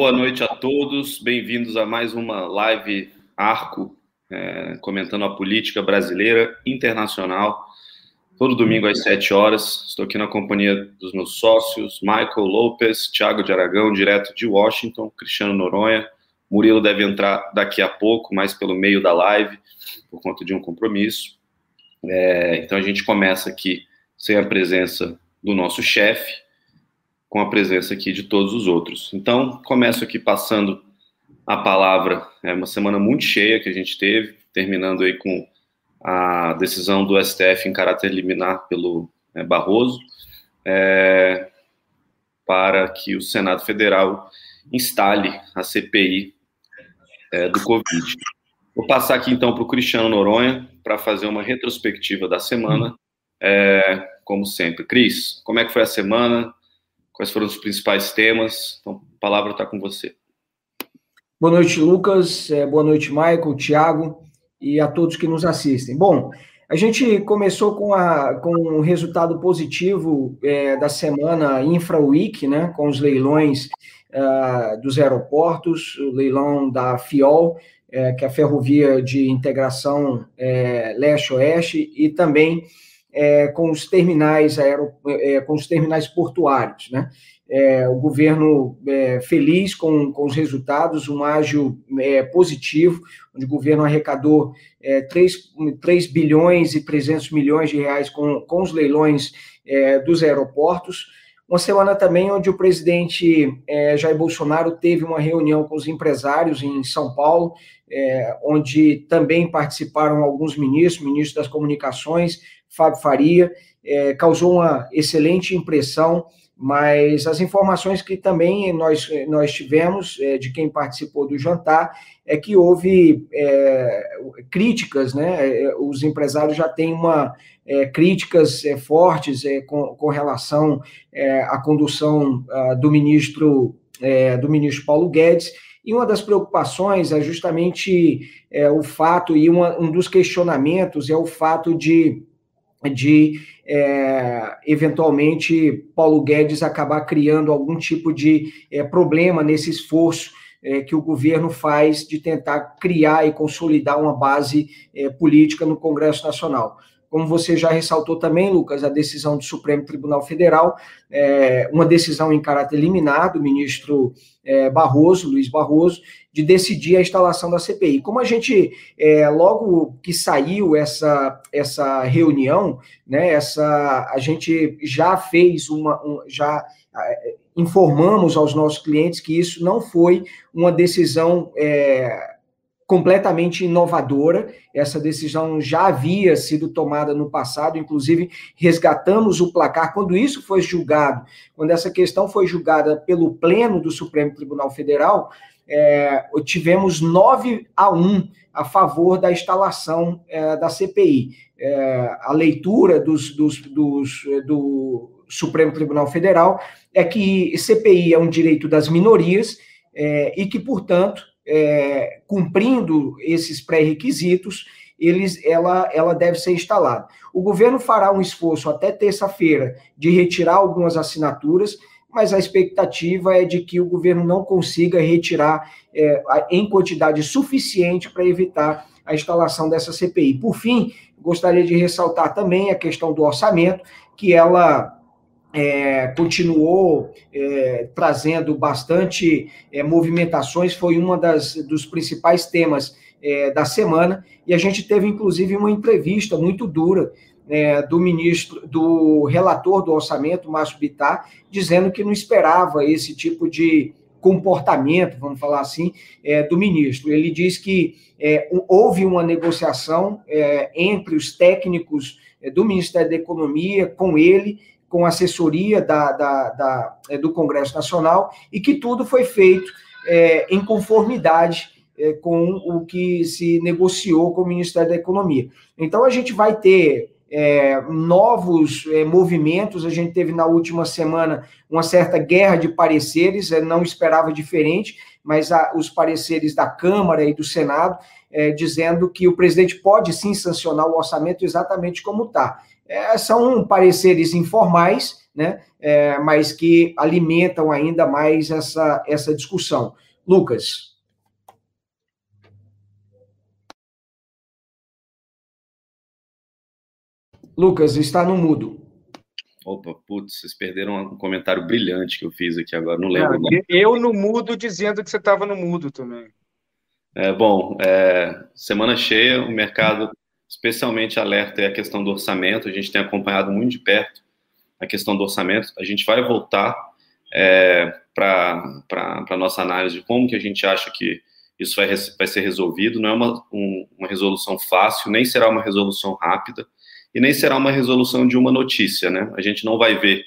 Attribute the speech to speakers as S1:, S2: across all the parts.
S1: Boa noite a todos, bem-vindos a mais uma live Arco, é, comentando a política brasileira internacional. Todo domingo às 7 horas, estou aqui na companhia dos meus sócios, Michael Lopes, Thiago de Aragão, direto de Washington, Cristiano Noronha. Murilo deve entrar daqui a pouco, mais pelo meio da live, por conta de um compromisso. É, então a gente começa aqui sem a presença do nosso chefe, com a presença aqui de todos os outros. Então, começo aqui passando a palavra. É uma semana muito cheia que a gente teve, terminando aí com a decisão do STF em caráter liminar pelo é, Barroso, é, para que o Senado Federal instale a CPI é, do Covid. Vou passar aqui então para o Cristiano Noronha para fazer uma retrospectiva da semana, é, como sempre. Cris, como é que foi a semana? Quais foram os principais temas? Então, a palavra está com você.
S2: Boa noite, Lucas. É, boa noite, Michael, Tiago e a todos que nos assistem. Bom, a gente começou com, a, com um resultado positivo é, da semana Infra Week, né, com os leilões uh, dos aeroportos, o leilão da FIOL, é, que é a Ferrovia de Integração é, Leste-Oeste, e também é, com os terminais aero, é, com os terminais portuários, né? É, o governo é, feliz com, com os resultados, um ágio é, positivo, onde o governo arrecadou 3, é, 3 bilhões e 300 milhões de reais com, com os leilões é, dos aeroportos. Uma semana também onde o presidente Jair Bolsonaro teve uma reunião com os empresários em São Paulo, onde também participaram alguns ministros, ministro das Comunicações, Fábio Faria, é, causou uma excelente impressão, mas as informações que também nós, nós tivemos é, de quem participou do jantar é que houve é, críticas, né? É, os empresários já têm uma é, críticas é, fortes com, com relação à condução uh, do ministro do ministro Paulo Guedes. E uma das preocupações é justamente o fato, e uma, um dos questionamentos é o fato de de é, eventualmente Paulo Guedes acabar criando algum tipo de é, problema nesse esforço é, que o governo faz de tentar criar e consolidar uma base é, política no Congresso Nacional. Como você já ressaltou também, Lucas, a decisão do Supremo Tribunal Federal, é, uma decisão em caráter liminar do ministro é, Barroso, Luiz Barroso, de decidir a instalação da CPI. Como a gente, é, logo que saiu essa, essa reunião, né, essa, a gente já fez uma, um, já é, informamos aos nossos clientes que isso não foi uma decisão é, completamente inovadora. Essa decisão já havia sido tomada no passado, inclusive resgatamos o placar quando isso foi julgado, quando essa questão foi julgada pelo Pleno do Supremo Tribunal Federal. É, tivemos 9 a 1 a favor da instalação é, da CPI. É, a leitura dos, dos, dos, do Supremo Tribunal Federal é que CPI é um direito das minorias é, e que, portanto, é, cumprindo esses pré-requisitos, ela, ela deve ser instalada. O governo fará um esforço até terça-feira de retirar algumas assinaturas, mas a expectativa é de que o governo não consiga retirar é, em quantidade suficiente para evitar a instalação dessa CPI. Por fim, gostaria de ressaltar também a questão do orçamento, que ela é, continuou é, trazendo bastante é, movimentações, foi uma das dos principais temas é, da semana, e a gente teve inclusive uma entrevista muito dura é, do ministro, do relator do orçamento, Márcio Bittar, dizendo que não esperava esse tipo de comportamento, vamos falar assim, é, do ministro. Ele diz que houve uma negociação entre os técnicos do Ministério da Economia com ele com assessoria da, da, da, é, do Congresso Nacional e que tudo foi feito é, em conformidade é, com o que se negociou com o Ministério da Economia. Então, a gente vai ter é, novos é, movimentos. A gente teve na última semana uma certa guerra de pareceres, é, não esperava diferente, mas a, os pareceres da Câmara e do Senado é, dizendo que o presidente pode sim sancionar o orçamento exatamente como está. É, são pareceres informais, né? É, mas que alimentam ainda mais essa, essa discussão. Lucas. Lucas, está no mudo.
S1: Opa, putz, vocês perderam um comentário brilhante que eu fiz aqui agora, não lembro. Não,
S3: eu no mudo dizendo que você estava no mudo também.
S1: É, bom, é, semana cheia, o mercado especialmente alerta é a questão do orçamento, a gente tem acompanhado muito de perto a questão do orçamento, a gente vai voltar é, para a nossa análise de como que a gente acha que isso vai, vai ser resolvido, não é uma, um, uma resolução fácil, nem será uma resolução rápida, e nem será uma resolução de uma notícia, né? A gente não vai ver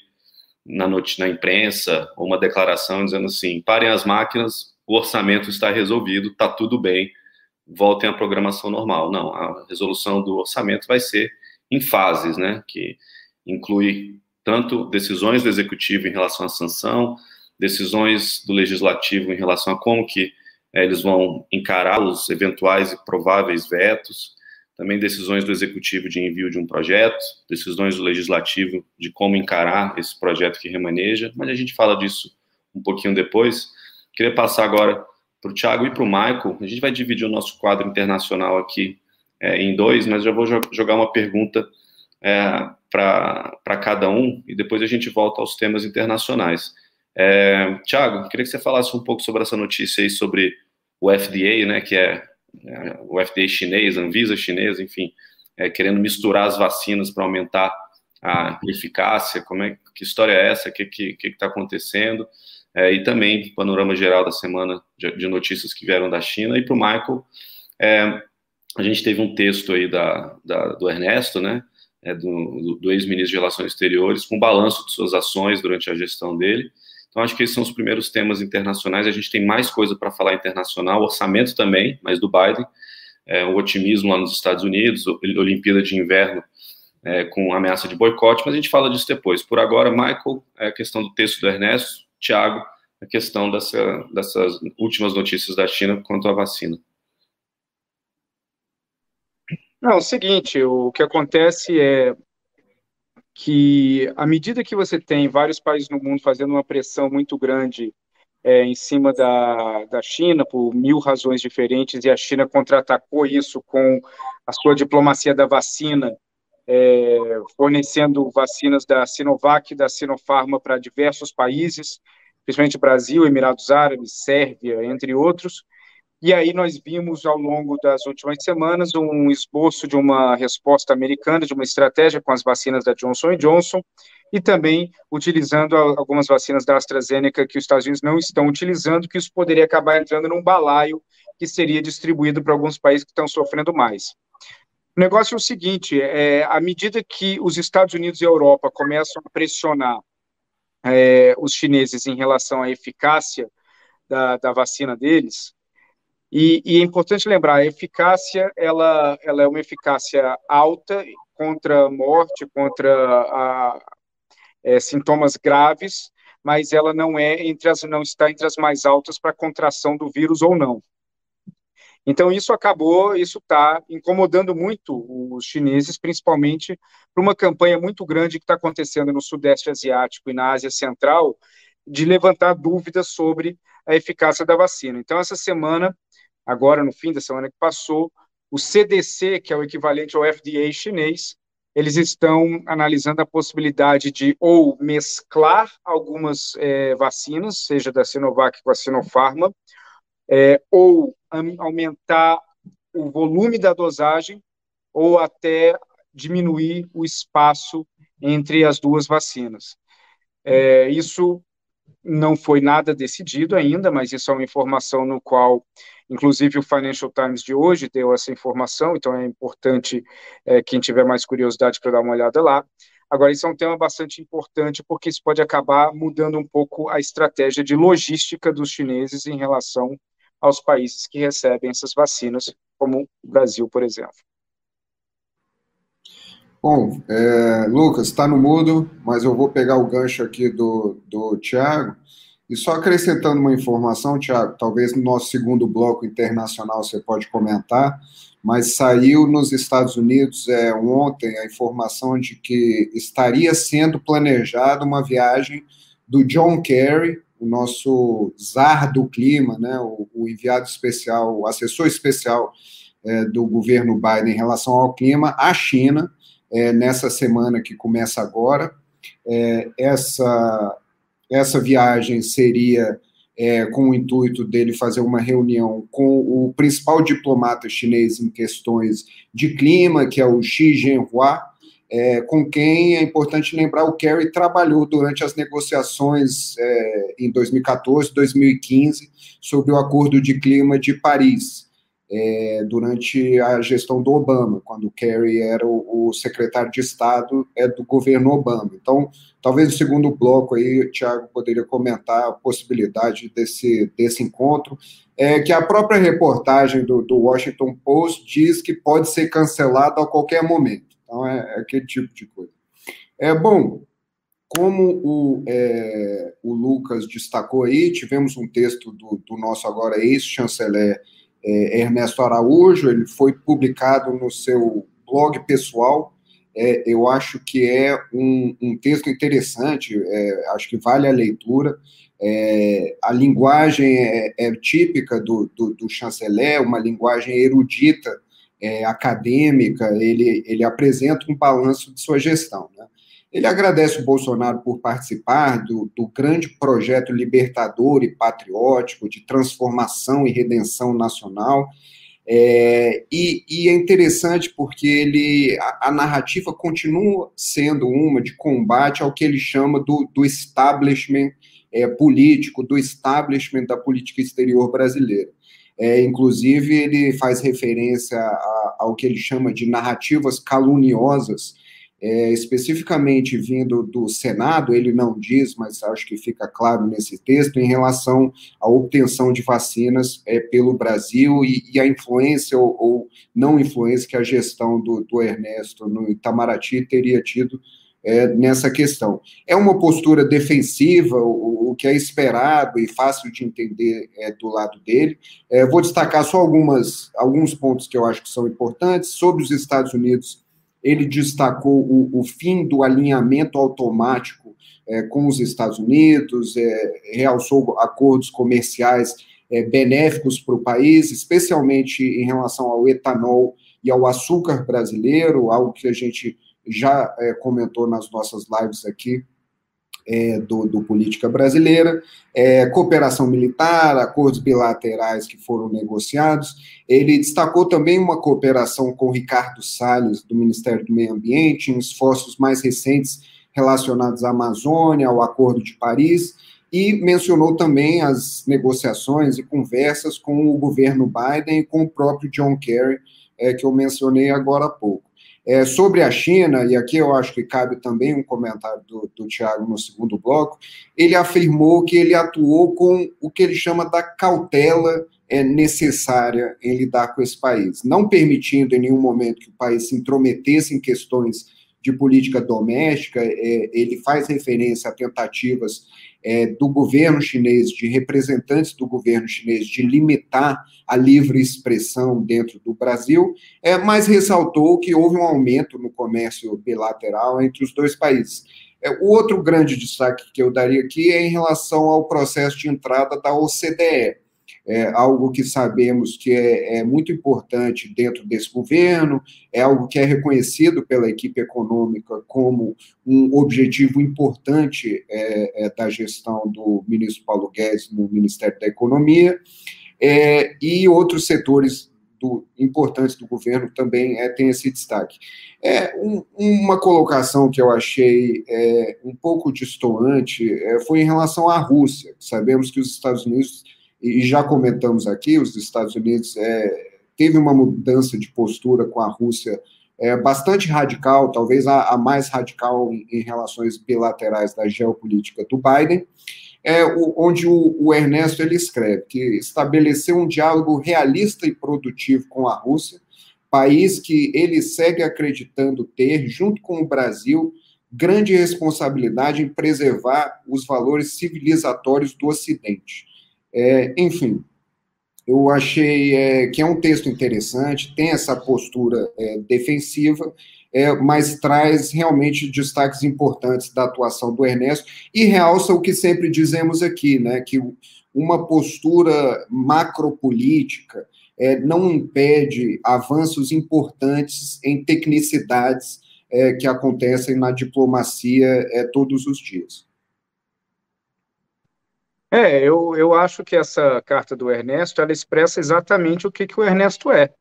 S1: na, na imprensa uma declaração dizendo assim: parem as máquinas, o orçamento está resolvido, está tudo bem, voltem à programação normal. Não, a resolução do orçamento vai ser em fases, né? Que inclui tanto decisões do executivo em relação à sanção, decisões do legislativo em relação a como que é, eles vão encarar os eventuais e prováveis vetos, também decisões do executivo de envio de um projeto, decisões do legislativo de como encarar esse projeto que remaneja, mas a gente fala disso um pouquinho depois. Queria passar agora para o Thiago e para o Michael. A gente vai dividir o nosso quadro internacional aqui é, em dois, mas já vou jogar uma pergunta é, para cada um e depois a gente volta aos temas internacionais. É, Tiago, queria que você falasse um pouco sobre essa notícia aí sobre o FDA, né, que é é, o FDA chinês, Anvisa chinesa, enfim, é, querendo misturar as vacinas para aumentar a eficácia, como é, que história é essa, o que está que, que tá acontecendo, é, e também panorama geral da semana de, notícias que vieram da China, e para o Michael, é, a gente teve um texto aí da, da do Ernesto, né, é, do, do ex-ministro de Relações Exteriores, com balanço de suas ações durante a gestão dele, então, acho que esses são os primeiros temas internacionais. A gente tem mais coisa para falar internacional, orçamento também, mas do Biden, é, o otimismo lá nos Estados Unidos, Olimpíada de Inverno é, com ameaça de boicote, mas a gente fala disso depois. Por agora, Michael, é a questão do texto do Ernesto, Tiago, a questão dessa, dessas últimas notícias da China quanto à vacina.
S3: Não, é o seguinte, o que acontece é que à medida que você tem vários países no mundo fazendo uma pressão muito grande é, em cima da, da China por mil razões diferentes e a China contra-atacou isso com a sua diplomacia da vacina, é, fornecendo vacinas da Sinovac e da Sinopharma para diversos países, principalmente Brasil, Emirados Árabes, Sérvia, entre outros. E aí nós vimos ao longo das últimas semanas um esboço de uma resposta americana, de uma estratégia com as vacinas da Johnson Johnson e também utilizando algumas vacinas da AstraZeneca que os Estados Unidos não estão utilizando, que isso poderia acabar entrando num balaio que seria distribuído para alguns países que estão sofrendo mais. O negócio é o seguinte: é, à medida que os Estados Unidos e a Europa começam a pressionar é, os chineses em relação à eficácia da, da vacina deles, e, e, é importante lembrar, a eficácia, ela, ela é uma eficácia alta contra morte, contra a, é, sintomas graves, mas ela não é entre as, não está entre as mais altas para contração do vírus ou não. Então isso acabou, isso está incomodando muito os chineses, principalmente para uma campanha muito grande que está acontecendo no Sudeste Asiático e na Ásia Central, de levantar dúvidas sobre a eficácia da vacina. Então essa semana agora no fim da semana que passou, o CDC, que é o equivalente ao FDA chinês, eles estão analisando a possibilidade de ou mesclar algumas é, vacinas, seja da Sinovac com a Sinopharma, é, ou aumentar o volume da dosagem, ou até diminuir o espaço entre as duas vacinas. É, isso não foi nada decidido ainda, mas isso é uma informação no qual, inclusive, o Financial Times de hoje deu essa informação, então é importante é, quem tiver mais curiosidade para dar uma olhada lá. Agora, isso é um tema bastante importante, porque isso pode acabar mudando um pouco a estratégia de logística dos chineses em relação aos países que recebem essas vacinas, como o Brasil, por exemplo.
S4: Bom, é, Lucas, está no mudo, mas eu vou pegar o gancho aqui do, do Tiago. E só acrescentando uma informação, Tiago, talvez no nosso segundo bloco internacional você pode comentar, mas saiu nos Estados Unidos é, ontem a informação de que estaria sendo planejada uma viagem do John Kerry, o nosso czar do clima, né, o, o enviado especial, o assessor especial é, do governo Biden em relação ao clima, à China, é, nessa semana que começa agora. É, essa, essa viagem seria é, com o intuito dele fazer uma reunião com o principal diplomata chinês em questões de clima, que é o Xi Jinping, é, com quem é importante lembrar o Kerry trabalhou durante as negociações é, em 2014, 2015 sobre o Acordo de Clima de Paris é, durante a gestão do Obama, quando o Kerry era o, o, secretário de Estado é, do governo Obama. Então, talvez o segundo bloco aí, o Tiago poderia comentar a possibilidade desse, desse encontro, é que a própria reportagem do, do Washington Post diz que pode ser cancelado a qualquer momento. Então, é, é aquele tipo de coisa. É bom, como o, é, o Lucas destacou aí, tivemos um texto do, do nosso agora ex-chanceler é, Ernesto Araújo, ele foi publicado no seu blog pessoal. É, eu acho que é um, um texto interessante, é, acho que vale a leitura. É, a linguagem é, é típica do, do, do, chanceler, uma linguagem erudita, é, acadêmica, ele, ele apresenta um balanço de sua gestão. Né? Ele agradece o Bolsonaro por participar do, do, grande projeto libertador e patriótico de transformação e redenção nacional. É, e, e, é interessante porque ele, a, a, narrativa continua sendo uma de combate ao que ele chama do, do establishment é, político, do establishment da política exterior brasileira. É, inclusive, ele faz referência ao que ele chama de narrativas caluniosas é, especificamente vindo do Senado, ele não diz, mas acho que fica claro nesse texto, em relação à obtenção de vacinas é, pelo Brasil e, e, a influência ou, ou, não influência que a gestão do, do Ernesto no Itamaraty teria tido é, nessa questão. É uma postura defensiva, o, o, que é esperado e fácil de entender é, do lado dele. É, vou destacar só algumas, alguns pontos que eu acho que são importantes. Sobre os Estados Unidos, ele destacou o, o fim do alinhamento automático é, com os Estados Unidos, é, realçou acordos comerciais é, benéficos para o país, especialmente em relação ao etanol e ao açúcar brasileiro, algo que a gente já é, comentou nas nossas lives aqui é, do, do, Política Brasileira, é, cooperação militar, acordos bilaterais que foram negociados. Ele destacou também uma cooperação com Ricardo Salles, do Ministério do Meio Ambiente, em esforços mais recentes relacionados à Amazônia, ao Acordo de Paris, e mencionou também as negociações e conversas com o governo Biden e com o próprio John Kerry, é, que eu mencionei agora há pouco. É, sobre a China, e aqui eu acho que cabe também um comentário do, do Tiago no segundo bloco, ele afirmou que ele atuou com o que ele chama da cautela é, necessária em lidar com esse país, não permitindo em nenhum momento que o país se intrometesse em questões de política doméstica, é, ele faz referência a tentativas é, do governo chinês, de representantes do governo chinês, de limitar a livre expressão dentro do Brasil, é, mas ressaltou que houve um aumento no comércio bilateral entre os dois países. É, o outro grande destaque que eu daria aqui é em relação ao processo de entrada da OCDE é algo que sabemos que é, é, muito importante dentro desse governo, é algo que é reconhecido pela equipe econômica como um objetivo importante é, é, da gestão do ministro Paulo Guedes no Ministério da Economia, é, e outros setores do, importantes do governo também é, têm esse destaque. É, um, uma colocação que eu achei é, um pouco distoante é, foi em relação à Rússia. Sabemos que os Estados Unidos e já comentamos aqui, os Estados Unidos é, teve uma mudança de postura com a Rússia é, bastante radical, talvez a, a mais radical em, em, relações bilaterais da geopolítica do Biden, é, o, onde o, o, Ernesto ele escreve que estabeleceu um diálogo realista e produtivo com a Rússia, país que ele segue acreditando ter, junto com o Brasil, grande responsabilidade em preservar os valores civilizatórios do Ocidente. É, enfim, eu achei é, que é um texto interessante, tem essa postura é, defensiva, é, mas traz realmente destaques importantes da atuação do Ernesto e realça o que sempre dizemos aqui, né, que uma postura macropolítica é, não impede avanços importantes em tecnicidades é, que acontecem na diplomacia todos os dias.
S3: É, eu, eu acho que essa carta do Ernesto, ela expressa exatamente o que, que o Ernesto é.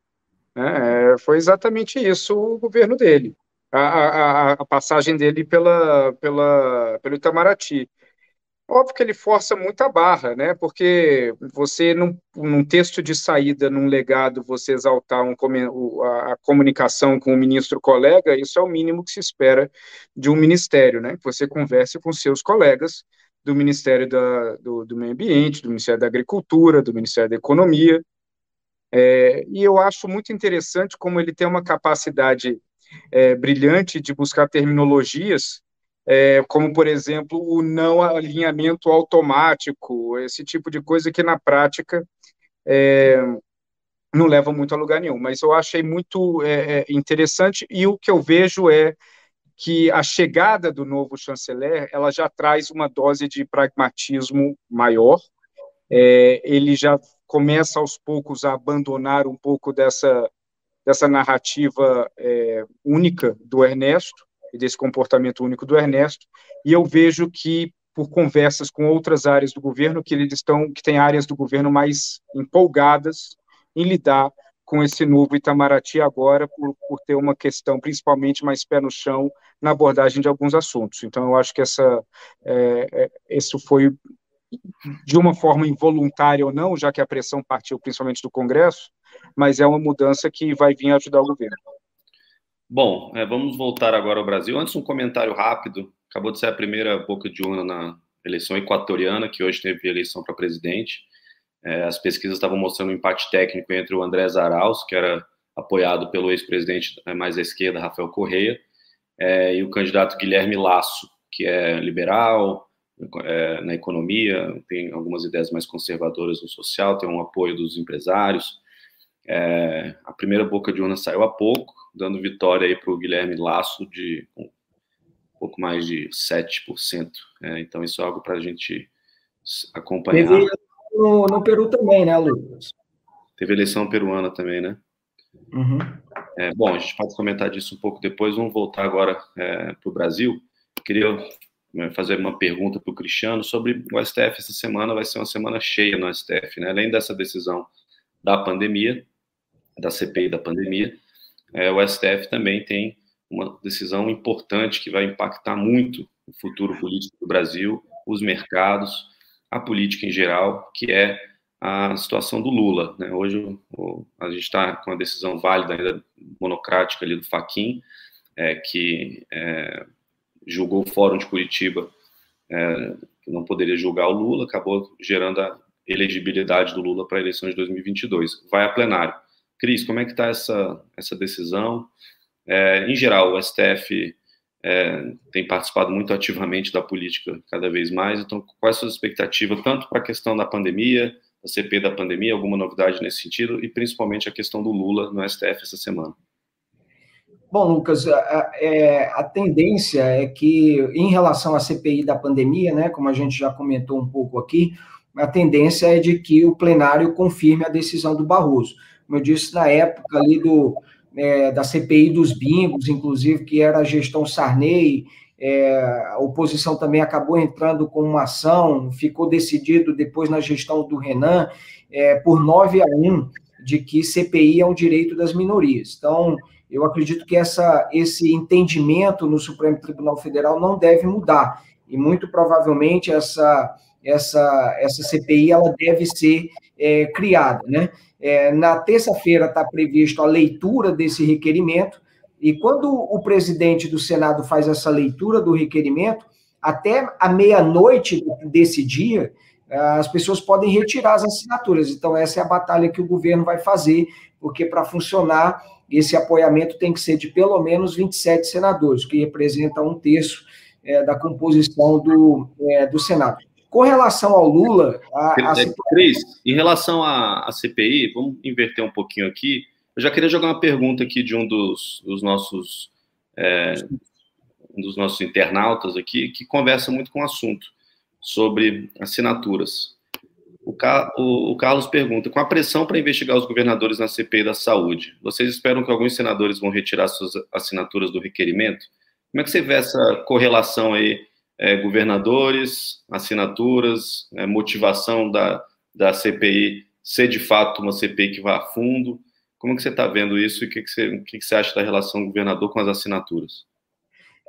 S3: Né? Foi exatamente isso o governo dele, a, a, a passagem dele pela, pela, pelo Itamaraty. Óbvio que ele força muito a barra, né? Porque você, num, num texto de saída, num legado, você exaltar um, a, a, comunicação com o ministro colega, isso é o mínimo que se espera de um ministério, né? Que você converse com seus colegas do Ministério da, do, do Meio Ambiente, do Ministério da Agricultura, do Ministério da Economia. É, e eu acho muito interessante como ele tem uma capacidade é, brilhante de buscar terminologias é, como, por exemplo, o não alinhamento automático, esse tipo de coisa que, na prática, é, não leva muito a lugar nenhum. Mas eu achei muito é, é interessante, e o que eu vejo é que a chegada do novo chanceler, ela já traz uma dose de pragmatismo maior, é, ele já começa aos poucos a abandonar um pouco dessa, dessa narrativa é, única do Ernesto, e desse comportamento único do Ernesto, e eu vejo que por conversas com outras áreas do governo que eles estão que tem áreas do governo mais empolgadas em lidar com esse novo Itamaraty agora por, por ter uma questão principalmente mais pé no chão na abordagem de alguns assuntos. Então eu acho que essa é, é, isso foi de uma forma involuntária ou não, já que a pressão partiu principalmente do Congresso, mas é uma mudança que vai vir ajudar o governo.
S1: Bom, é, vamos voltar agora ao Brasil. Antes, um comentário rápido. Acabou de ser a primeira boca de urna na eleição equatoriana, que hoje teve eleição para presidente. É, as pesquisas estavam mostrando um empate técnico entre o André Arauz, que era apoiado pelo ex-presidente é, mais à esquerda, Rafael Correia, é, e o candidato Guilherme Lasso, que é liberal é, na economia, tem algumas ideias mais conservadoras no social, tem um apoio dos empresários. É, a primeira boca de urna saiu há pouco, dando vitória aí para o Guilherme Laço de um pouco mais de 7%. É, então, isso é algo para a gente acompanhar.
S2: Teve no, no, Peru também, né, Lucas?
S1: Teve eleição peruana também, né? Uhum. É, bom, a gente pode comentar disso um pouco depois. Vamos voltar agora é, para o Brasil. Queria né, fazer uma pergunta para o Cristiano sobre o STF. Essa semana vai ser uma semana cheia no STF, né? Além dessa decisão da pandemia, da CPI da pandemia, é, o STF também tem uma decisão importante que vai impactar muito o futuro político do Brasil, os mercados, a política em geral, que é a situação do Lula. Né? Hoje o, a gente está com a decisão válida, ainda monocrática ali do Faquin, é, que é, julgou o Fórum de Curitiba é, que não poderia julgar o Lula, acabou gerando a elegibilidade do Lula para a eleição de 2022. Vai a plenário. Cris, como é que está essa, essa decisão? É, em geral, o STF é, tem participado muito ativamente da política cada vez mais, então quais são as expectativas, tanto para a questão da pandemia, da CP da pandemia, alguma novidade nesse sentido, e principalmente a questão do Lula no STF essa semana?
S2: Bom, Lucas, a, é, a, tendência é que, em relação à CPI da pandemia, né, como a gente já comentou um pouco aqui, a tendência é de que o plenário confirme a decisão do Barroso como eu disse na época ali do, é, da CPI dos bingos, inclusive, que era a gestão Sarney, é, a oposição também acabou entrando com uma ação, ficou decidido depois na gestão do Renan, é, por 9 a 1, de que CPI é um direito das minorias. Então, eu acredito que essa, esse entendimento no Supremo Tribunal Federal não deve mudar, e muito provavelmente essa, essa, essa CPI ela deve ser é, criada, né? É, na terça-feira está previsto a leitura desse requerimento, e quando o presidente do Senado faz essa leitura do requerimento, até a meia-noite desse dia, as pessoas podem retirar as assinaturas. Então, essa é a batalha que o governo vai fazer, porque para funcionar esse apoiamento tem que ser de pelo menos 27 senadores, que representa um terço é, da composição do, é, do Senado. Com relação ao Lula. A,
S1: a... Cris, em relação à, à CPI, vamos inverter um pouquinho aqui. Eu já queria jogar uma pergunta aqui de um dos, dos nossos é, um dos nossos internautas aqui, que conversa muito com o assunto sobre assinaturas. O, o, o Carlos pergunta: com a pressão para investigar os governadores na CPI da saúde, vocês esperam que alguns senadores vão retirar suas assinaturas do requerimento? Como é que você vê essa correlação aí, é, governadores, assinaturas, é, motivação da, da CPI ser de fato uma CPI que vá a fundo? Como que você está vendo isso e o que, que, você, que, que você acha da relação governador com as assinaturas?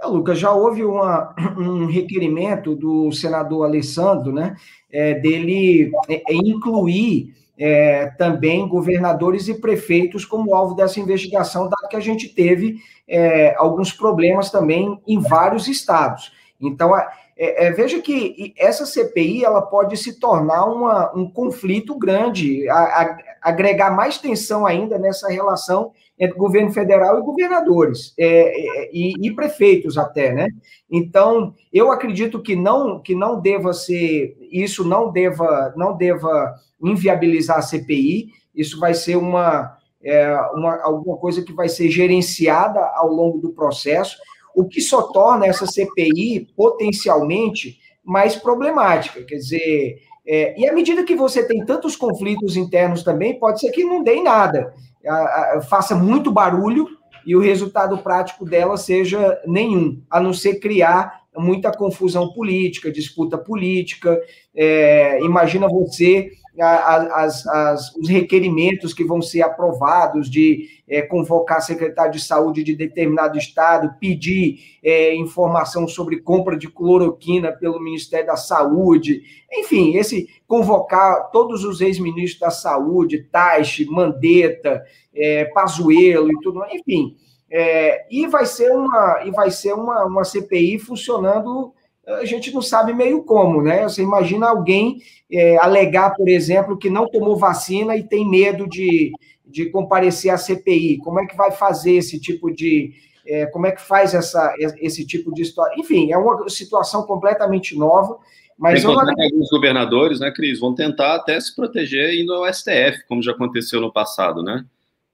S2: É, Lucas, já houve uma, um requerimento do senador Alessandro, né, é, dele é, é, incluir é, também governadores e prefeitos como alvo dessa investigação, dado que a gente teve é, alguns problemas também em vários estados. Então, é, veja que essa CPI ela pode se tornar uma, um conflito grande, a, a, agregar mais tensão ainda nessa relação entre governo federal e governadores é, é, e, e, prefeitos até, né? Então eu acredito que não que não deva ser isso não deva não deva inviabilizar a CPI. Isso vai ser uma, é, uma alguma coisa que vai ser gerenciada ao longo do processo, o que só torna essa CPI potencialmente mais problemática. Quer dizer, é, e à medida que você tem tantos conflitos internos também, pode ser que não dê em nada a, a, faça muito barulho e o resultado prático dela seja nenhum, a não ser criar muita confusão política, disputa política. É, imagina você as, as, os requerimentos que vão ser aprovados de é, convocar secretário de saúde de determinado estado, pedir é, informação sobre compra de cloroquina pelo Ministério da Saúde, enfim, esse convocar todos os ex-ministros da saúde, Taixe, Mandetta, é, Pazuello e tudo, enfim. É, e vai ser uma e vai ser uma, uma CPI funcionando a gente não sabe meio como, né? Você imagina alguém é, alegar, por exemplo, que não tomou vacina e tem medo de, de comparecer à CPI. Como é que vai fazer esse tipo de. É, como é que faz essa, esse tipo de história? Enfim, é uma situação completamente nova. Mas
S1: Tem eu não... alguns governadores, né, Cris, vão tentar até se proteger indo ao STF, como já aconteceu no passado, né?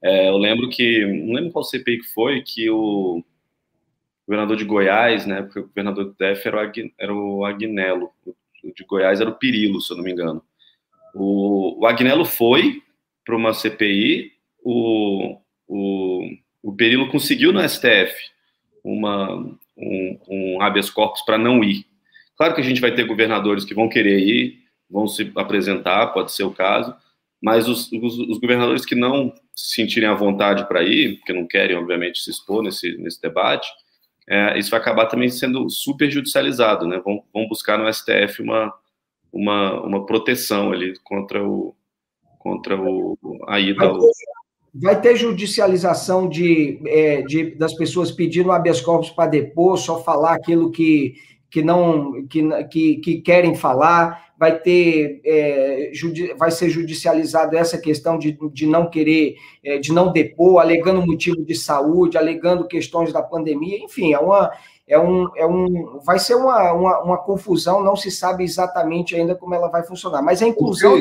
S1: É, eu lembro que, não lembro qual CPI que foi, que o governador de Goiás, né? Porque o governador do DF era o, era o Agnello, o de Goiás era o Pirilo, se eu não me engano. O, o Agnello foi para uma CPI, o, o, o Pirilo conseguiu no STF uma, um, um habeas corpus para não ir. Claro que a gente vai ter governadores que vão querer ir, vão se apresentar, pode ser o caso, mas os, os, os governadores que não se sentirem à vontade para ir, porque não querem, obviamente, se expor nesse, nesse debate, é, isso vai acabar também sendo super judicializado, né? Vão, vão buscar no STF uma, uma, uma proteção ali contra o contra o a ida.
S2: Vai ter, vai ter judicialização de, é, de das pessoas pedindo habeas corpus para depor, só falar aquilo que que não que, que, que querem falar vai ter é, vai ser judicializado essa questão de, de não querer, é, de não depor, alegando motivo de saúde, alegando questões da pandemia, enfim, é uma é um, é um vai ser uma, uma, uma confusão, não se sabe exatamente ainda como ela vai funcionar, mas a inclusão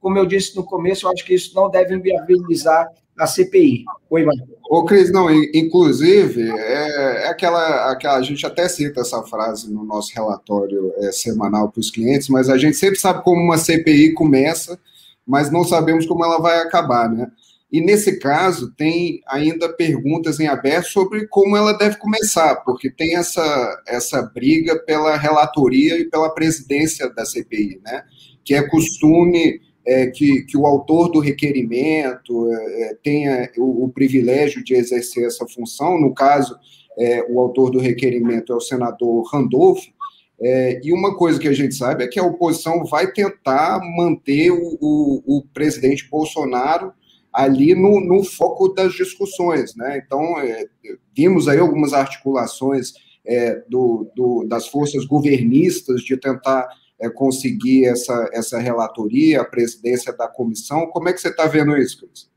S2: como eu disse no começo, eu acho que isso não deve inviabilizar a CPI. Oi, Marcos.
S4: Ô, Cris, não, inclusive, é, é, aquela, aquela. A gente até cita essa frase no nosso relatório é, semanal para os clientes, mas a gente sempre sabe como uma CPI começa, mas não sabemos como ela vai acabar, né? E nesse caso, tem ainda perguntas em aberto sobre como ela deve começar, porque tem essa, essa briga pela relatoria e pela presidência da CPI, né? Que é costume é, que, que o autor do requerimento é, é, tenha o, o, privilégio de exercer essa função, no caso, é, o autor do requerimento é o senador Randolph, é, e uma coisa que a gente sabe é que a oposição vai tentar manter o, o, o presidente Bolsonaro ali no, no, foco das discussões, né? Então, é, vimos aí algumas articulações do, do, das forças governistas de tentar é, conseguir essa, essa relatoria, a presidência da comissão. Como é que você está vendo isso, Cris?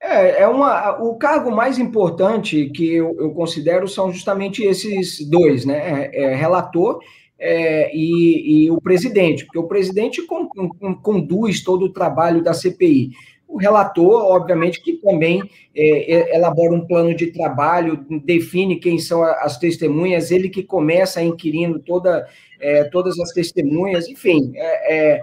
S2: É, é uma, o cargo mais importante que eu, eu considero são justamente esses dois, né? É, é relator é, e, e, o presidente, porque o presidente con, con, conduz todo o trabalho da CPI. O relator, obviamente, que também é, elabora um plano de trabalho, define quem são as testemunhas, ele que começa inquirindo toda, é, todas as testemunhas, enfim, é, é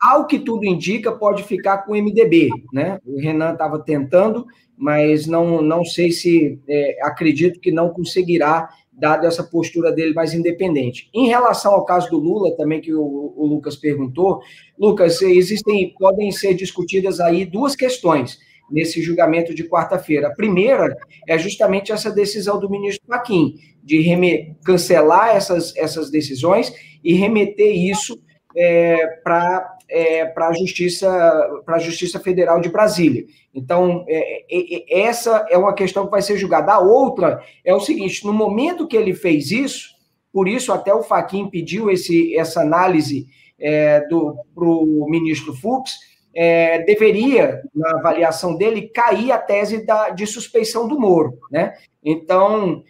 S2: ao que tudo indica, pode ficar com o MDB, né? O Renan estava tentando, mas não, não sei se é, acredito que não conseguirá, dado essa postura dele mais independente. Em relação ao caso do Lula, também que o, o Lucas perguntou, Lucas, existem, podem ser discutidas aí duas questões nesse julgamento de quarta-feira. A primeira é justamente essa decisão do ministro Paquim de cancelar essas, essas decisões e remeter isso é, para é, para a Justiça para a Justiça Federal de Brasília. Então, é, é, é, essa é uma questão que vai ser julgada. A outra é o seguinte: no momento que ele fez isso, por isso até o Faquin pediu esse, essa análise é, para o ministro Fux, é, deveria, na avaliação dele, cair a tese da, de suspeição do Moro. Né? Então,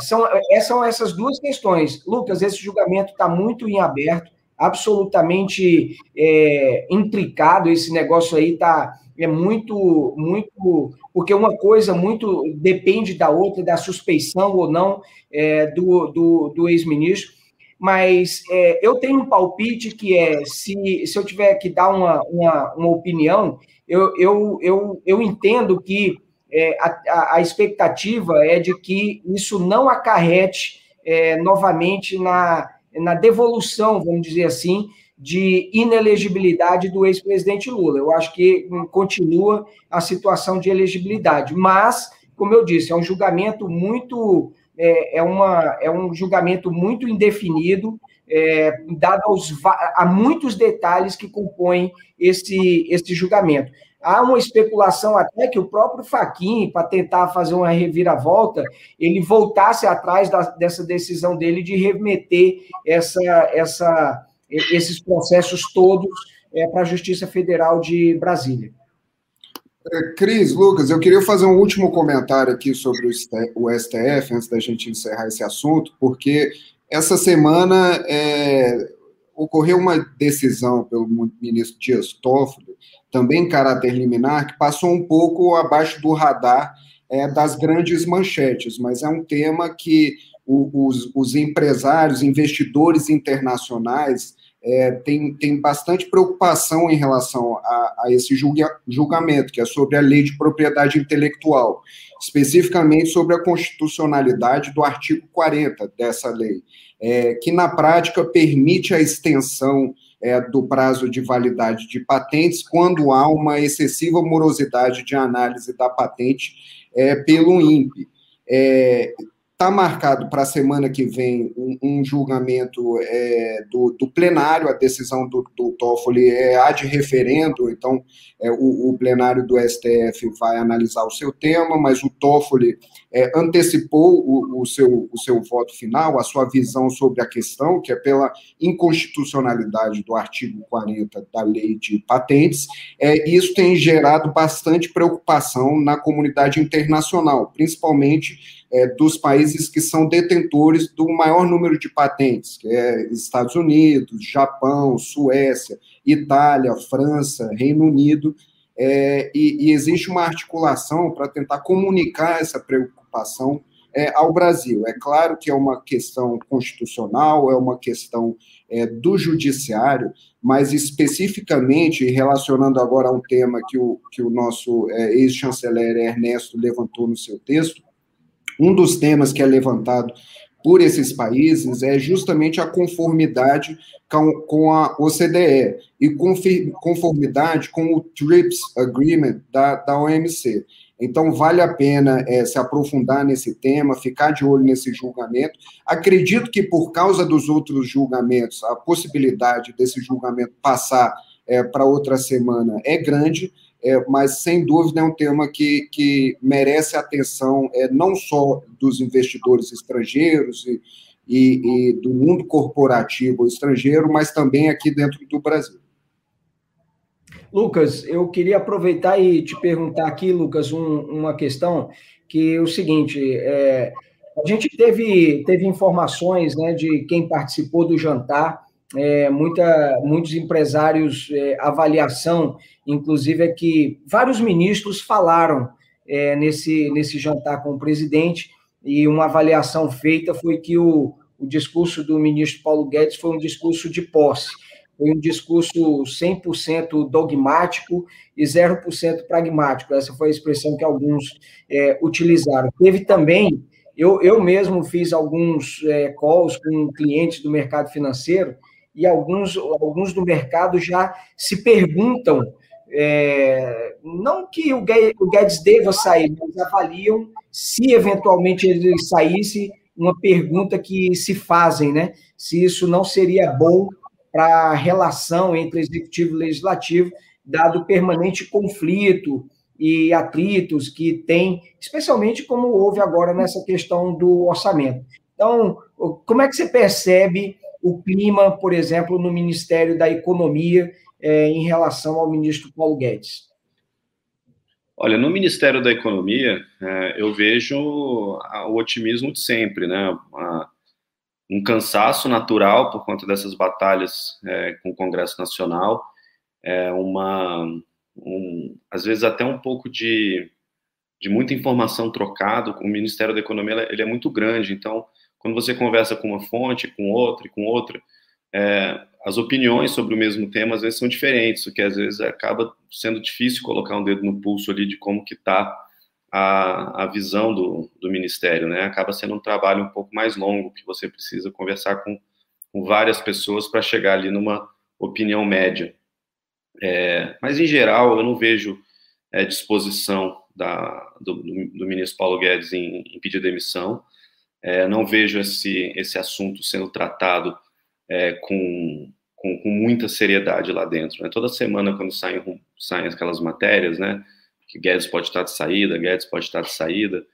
S2: são, são essas duas questões. Lucas, esse julgamento está muito em aberto absolutamente é, intricado. Esse negócio aí tá é muito, muito, porque uma coisa muito depende da outra, da suspeição ou não é, do, do, do ex-ministro. Mas é, eu tenho um palpite que é, se, se eu tiver que dar uma, uma, uma opinião, eu, eu, eu, eu entendo que é, a, a expectativa é de que isso não acarrete é, novamente na, na devolução, vamos dizer assim, de inelegibilidade do ex-presidente Lula. Eu acho que hum, continua a situação de elegibilidade, mas, como eu disse, é um julgamento muito é, é, uma, é um julgamento muito indefinido, é, dado aos, a muitos detalhes que compõem esse, esse julgamento. Há uma especulação até que o próprio Faquin, para tentar fazer uma reviravolta, ele voltasse atrás da, dessa decisão dele de remeter essa, essa, esses processos todos é, para a Justiça Federal de Brasília.
S4: É, Cris, Lucas, eu queria fazer um último comentário aqui sobre o STF, antes da gente encerrar esse assunto, porque essa semana é, ocorreu uma decisão pelo ministro Dias Toffoli também em caráter liminar, que passou um pouco abaixo do radar é, das grandes manchetes, mas é um tema que o, os, os, empresários, investidores internacionais é, têm, têm bastante preocupação em relação a, a esse julga, julgamento, que é sobre a lei de propriedade intelectual, especificamente sobre a constitucionalidade do artigo 40 dessa lei, é, que na prática permite a extensão é, do prazo de validade de patentes quando há uma excessiva morosidade de análise da patente é, pelo INPE. É, Está marcado para a semana que vem um, um julgamento é, do, do, plenário, a decisão do, do Toffoli é ad referendo, então é, o, o, plenário do STF vai analisar o seu tema, mas o Toffoli é, antecipou o, o, seu, o seu voto final, a sua visão sobre a questão, que é pela inconstitucionalidade do artigo 40 da lei de patentes, é, isso tem gerado bastante preocupação na comunidade internacional, principalmente é, dos países que são detentores do maior número de patentes, que é Estados Unidos, Japão, Suécia, Itália, França, Reino Unido, é, e, e, existe uma articulação para tentar comunicar essa preocupação é, ao Brasil. É claro que é uma questão constitucional, é uma questão é, do judiciário, mas especificamente, relacionando agora a um tema que o, que o nosso é, ex-chanceler Ernesto levantou no seu texto, um dos temas que é levantado por esses países é justamente a conformidade com, a OCDE e conformidade com o TRIPS Agreement da, da OMC. Então, vale a pena é, se aprofundar nesse tema, ficar de olho nesse julgamento. Acredito que, por causa dos outros julgamentos, a possibilidade desse julgamento passar é, para outra semana é grande, é, mas sem dúvida é um tema que, que merece atenção é, não só dos investidores estrangeiros e, e, e, do mundo corporativo estrangeiro, mas também aqui dentro do Brasil.
S2: Lucas, eu queria aproveitar e te perguntar aqui, Lucas, um, uma questão que é o seguinte, é, a gente teve, teve informações né, de quem participou do jantar, é, muita, muitos empresários, é, avaliação, inclusive, é que vários ministros falaram é, nesse, nesse jantar com o presidente, e uma avaliação feita foi que o, o discurso do ministro Paulo Guedes foi um discurso de posse, foi um discurso 100% dogmático e 0% pragmático. Essa foi a expressão que alguns é, utilizaram. Teve também, eu, eu mesmo fiz alguns é, calls com clientes do mercado financeiro e alguns, alguns do mercado já se perguntam é, não que o Guedes deva sair, mas avaliam se eventualmente ele saísse, uma pergunta que se fazem, né? Se isso não seria bom para a relação entre executivo e legislativo, dado o permanente conflito e atritos que tem, especialmente como houve agora nessa questão do orçamento. Então, como é que você percebe o clima, por exemplo, no Ministério da Economia é, em relação ao ministro Paulo Guedes?
S1: Olha, no Ministério da Economia, é, eu vejo o otimismo de sempre, né? Um cansaço natural por conta dessas batalhas é, com o Congresso Nacional, é uma, um, às vezes até um pouco de, de muita informação trocada. O Ministério da Economia ele é muito grande, então quando você conversa com uma fonte, com outra e com outra, é, as opiniões sobre o mesmo tema às vezes são diferentes, o que às vezes acaba sendo difícil colocar um dedo no pulso ali de como que está a, a visão do, do ministério, né? Acaba sendo um trabalho um pouco mais longo, que você precisa conversar com, com várias pessoas para chegar ali numa opinião média. É, mas, em geral, eu não vejo é, disposição da, do, do, ministro Paulo Guedes em, em pedir demissão, é, não vejo esse, esse assunto sendo tratado é, com, com, com, muita seriedade lá dentro. Né? Toda semana, quando saem, saem aquelas matérias, né, que Guedes pode estar de saída, Guedes pode estar de saída,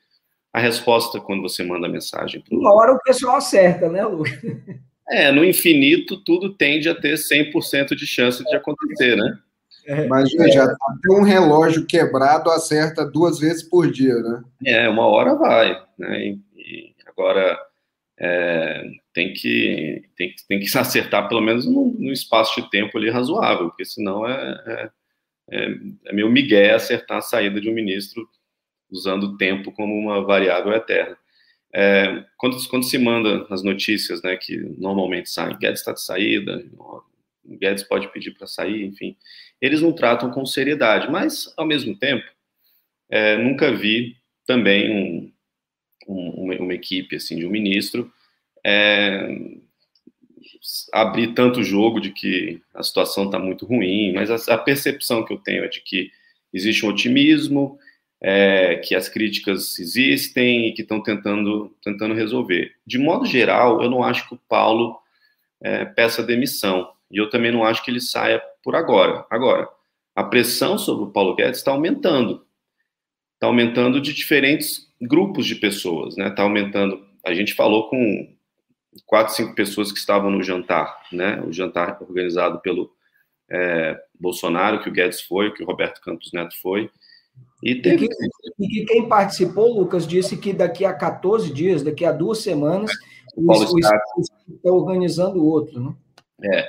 S1: a resposta quando você manda a mensagem.
S2: Pro... Uma hora o pessoal acerta, né, Lu?
S1: É, no infinito, tudo tende a ter 100% de chance de acontecer, né?
S4: É, Mas, veja, até um relógio quebrado acerta duas vezes por dia, né?
S1: É, uma hora vai, né? Agora, é, tem que, tem, tem que se acertar pelo menos num, num, espaço de tempo ali razoável, porque senão é, é, é, é meio migué acertar a saída de um ministro usando o tempo como uma variável eterna. É, quando, quando se manda as notícias, né, que normalmente saem, Guedes está de saída, Guedes pode pedir para sair, enfim, eles não tratam com seriedade, mas, ao mesmo tempo, é, nunca vi também um, um, uma, equipe assim de um ministro é, abrir tanto jogo de que a situação está muito ruim, mas a, a, percepção que eu tenho é de que existe um otimismo, é, que as críticas existem e que estão tentando, tentando resolver. De modo geral, eu não acho que o Paulo é, peça demissão, e eu também não acho que ele saia por agora. Agora, a pressão sobre o Paulo Guedes está aumentando. Está aumentando de diferentes grupos de pessoas, né? Está aumentando. A gente falou com quatro, cinco pessoas que estavam no jantar, né? O jantar organizado pelo é, Bolsonaro, que o Guedes foi, que o Roberto Campos Neto foi.
S2: E, teve... e, que, quem participou, Lucas, disse que daqui a 14 dias, daqui a duas semanas, o, o está organizando outro, né?
S1: É.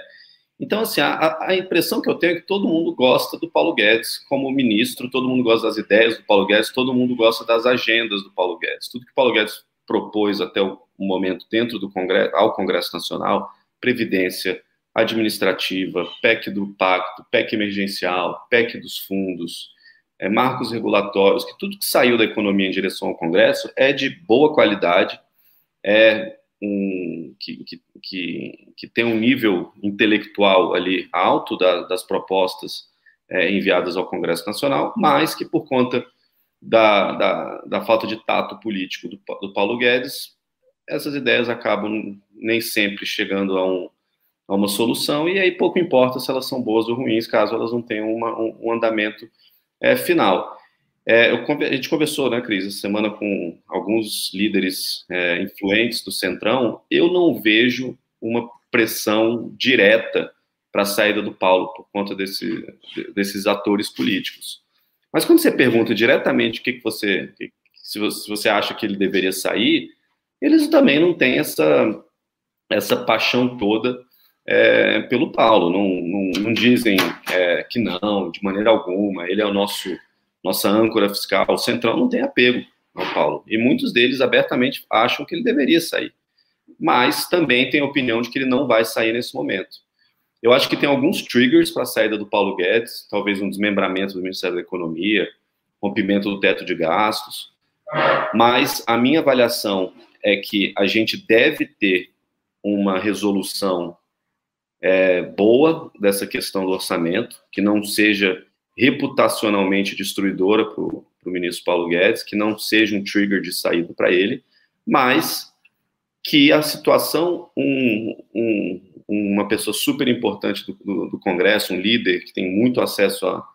S1: Então, assim, a, a, impressão que eu tenho é que todo mundo gosta do Paulo Guedes como ministro, todo mundo gosta das ideias do Paulo Guedes, todo mundo gosta das agendas do Paulo Guedes. Tudo que o Paulo Guedes propôs até o momento dentro do Congresso, ao Congresso Nacional, previdência administrativa, PEC do pacto, PEC emergencial, PEC dos fundos, é, marcos regulatórios, que tudo que saiu da economia em direção ao Congresso é de boa qualidade, é um, que, que, que, tem um nível intelectual ali alto da, das propostas é, enviadas ao Congresso Nacional, mas que por conta da, da, da falta de tato político do, do, Paulo Guedes, essas ideias acabam nem sempre chegando a, um, a, uma solução, e aí pouco importa se elas são boas ou ruins, caso elas não tenham uma, um, um, andamento é, final. É, eu, a gente conversou, né, Cris, essa semana com alguns líderes é, influentes do Centrão, eu não vejo uma pressão direta para a saída do Paulo por conta desse, desses atores políticos. Mas quando você pergunta diretamente o que, que você, se você acha que ele deveria sair, eles também não têm essa, essa paixão toda é, pelo Paulo. Não, não, não dizem é, que não, de maneira alguma. Ele é o nosso nossa âncora fiscal. O Centrão não tem apego ao Paulo. E muitos deles abertamente acham que ele deveria sair. Mas também tem a opinião de que ele não vai sair nesse momento. Eu acho que tem alguns triggers para a saída do Paulo Guedes, talvez um desmembramento do Ministério da Economia, rompimento do teto de gastos. Mas a minha avaliação é que a gente deve ter uma resolução é, boa dessa questão do orçamento, que não seja reputacionalmente destruidora para o ministro Paulo Guedes, que não seja um trigger de saída para ele, mas que a situação, um, um, uma pessoa super importante do, do, do, Congresso, um líder que tem muito acesso a,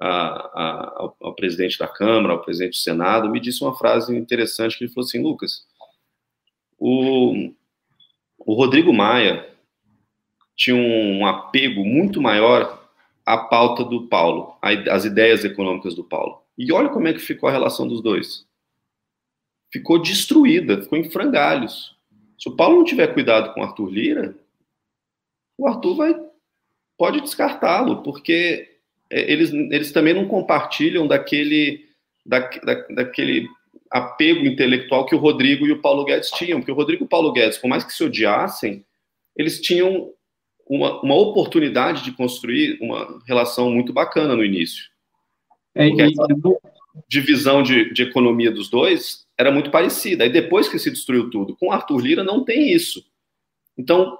S1: a, a, ao, ao, presidente da Câmara, ao presidente do Senado, me disse uma frase interessante que ele falou assim, Lucas, o, o Rodrigo Maia tinha um apego muito maior à pauta do Paulo, às ideias econômicas do Paulo. E olha como é que ficou a relação dos dois. Ficou destruída, ficou em frangalhos. Se o Paulo não tiver cuidado com o Arthur Lira, o Arthur vai pode descartá-lo, porque é, eles, eles também não compartilham daquele, da, da, daquele apego intelectual que o Rodrigo e o Paulo Guedes tinham. Porque o Rodrigo e o Paulo Guedes, por mais que se odiassem, eles tinham uma, uma oportunidade de construir uma relação muito bacana no início. É, e... a divisão de, de economia dos dois era muito parecida. Aí depois que se destruiu tudo, com Arthur Lira não tem isso. Então,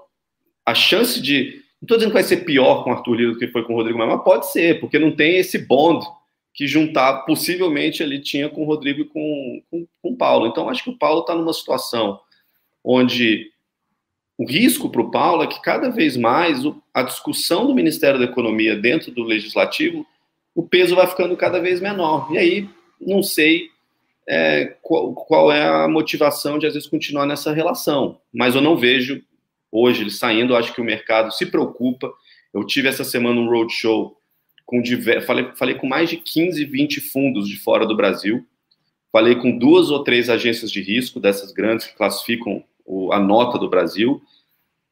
S1: a chance de. Não estou dizendo que vai ser pior com Arthur Lira do que foi com o Rodrigo Maia, mas pode ser, porque não tem esse bond que juntar, possivelmente ele tinha com o Rodrigo e com, com, com o Paulo. Então, acho que o Paulo está numa situação onde o risco para o Paulo é que cada vez mais a discussão do Ministério da Economia dentro do legislativo, o peso vai ficando cada vez menor. E aí, não sei é, qual, qual, é a motivação de, às vezes, continuar nessa relação. Mas eu não vejo, hoje, ele saindo, acho que o mercado se preocupa. Eu tive essa semana um roadshow com diver... falei, falei com mais de 15, 20 fundos de fora do Brasil. Falei com duas ou três agências de risco, dessas grandes que classificam o, a nota do Brasil,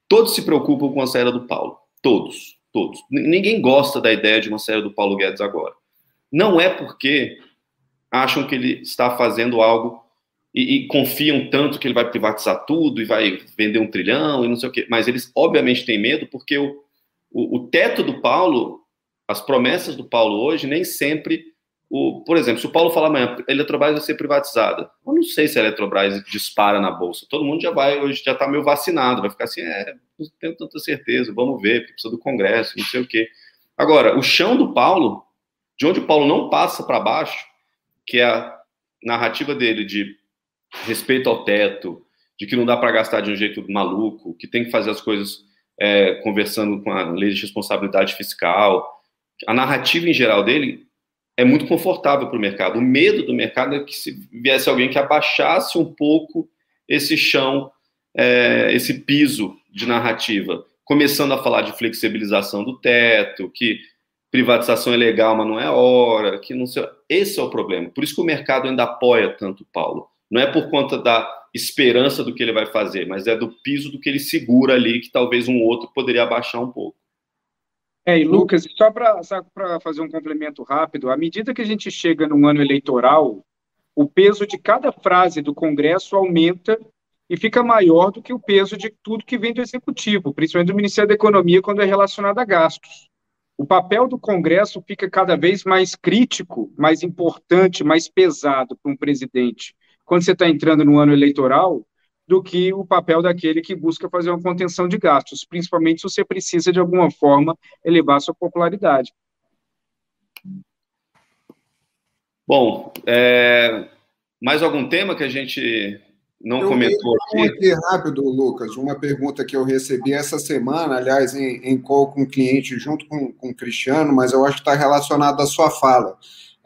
S1: todos se preocupam com a saída do Paulo. Todos, todos. Ninguém gosta da ideia de uma saída do Paulo Guedes agora. Não é porque acham que ele está fazendo algo e, e, confiam tanto que ele vai privatizar tudo e vai vender um trilhão e não sei o quê. Mas eles, obviamente, têm medo porque o, o, o teto do Paulo, as promessas do Paulo hoje, nem sempre o, por exemplo, se o Paulo falar amanhã, a Eletrobras vai ser privatizada, eu não sei se a Eletrobras dispara na bolsa. Todo mundo já vai, hoje já está meio vacinado, vai ficar assim, é, não tenho tanta certeza, vamos ver, porque precisa do Congresso, não sei o quê. Agora, o chão do Paulo, de onde o Paulo não passa para baixo, que é a narrativa dele de respeito ao teto, de que não dá para gastar de um jeito maluco, que tem que fazer as coisas é, conversando com a lei de responsabilidade fiscal. A narrativa em geral dele é muito confortável para o mercado. O medo do mercado é que se viesse alguém que abaixasse um pouco esse chão, é, esse piso de narrativa, começando a falar de flexibilização do teto, que privatização é legal, mas não é hora, que não sei. Esse é o problema. Por isso que o mercado ainda apoia tanto Paulo. Não é por conta da esperança do que ele vai fazer, mas é do piso do que ele segura ali, que talvez um outro poderia abaixar um pouco.
S3: É, e Lucas, só para fazer um complemento rápido, à medida que a gente chega num ano eleitoral, o peso de cada frase do Congresso aumenta e fica maior do que o peso de tudo que vem do Executivo, principalmente do Ministério da Economia, quando é relacionado a gastos. O papel do Congresso fica cada vez mais crítico, mais importante, mais pesado para um presidente. Quando você está entrando no ano eleitoral, do que o papel daquele que busca fazer uma contenção de gastos, principalmente se você precisa, de alguma forma, elevar sua popularidade.
S1: Bom, é, mais algum tema que a gente não eu comentou
S4: aqui? aqui? rápido, Lucas, uma pergunta que eu recebi essa semana, aliás, em, em call com um cliente junto com, com o Cristiano, mas eu acho que está relacionado à sua fala,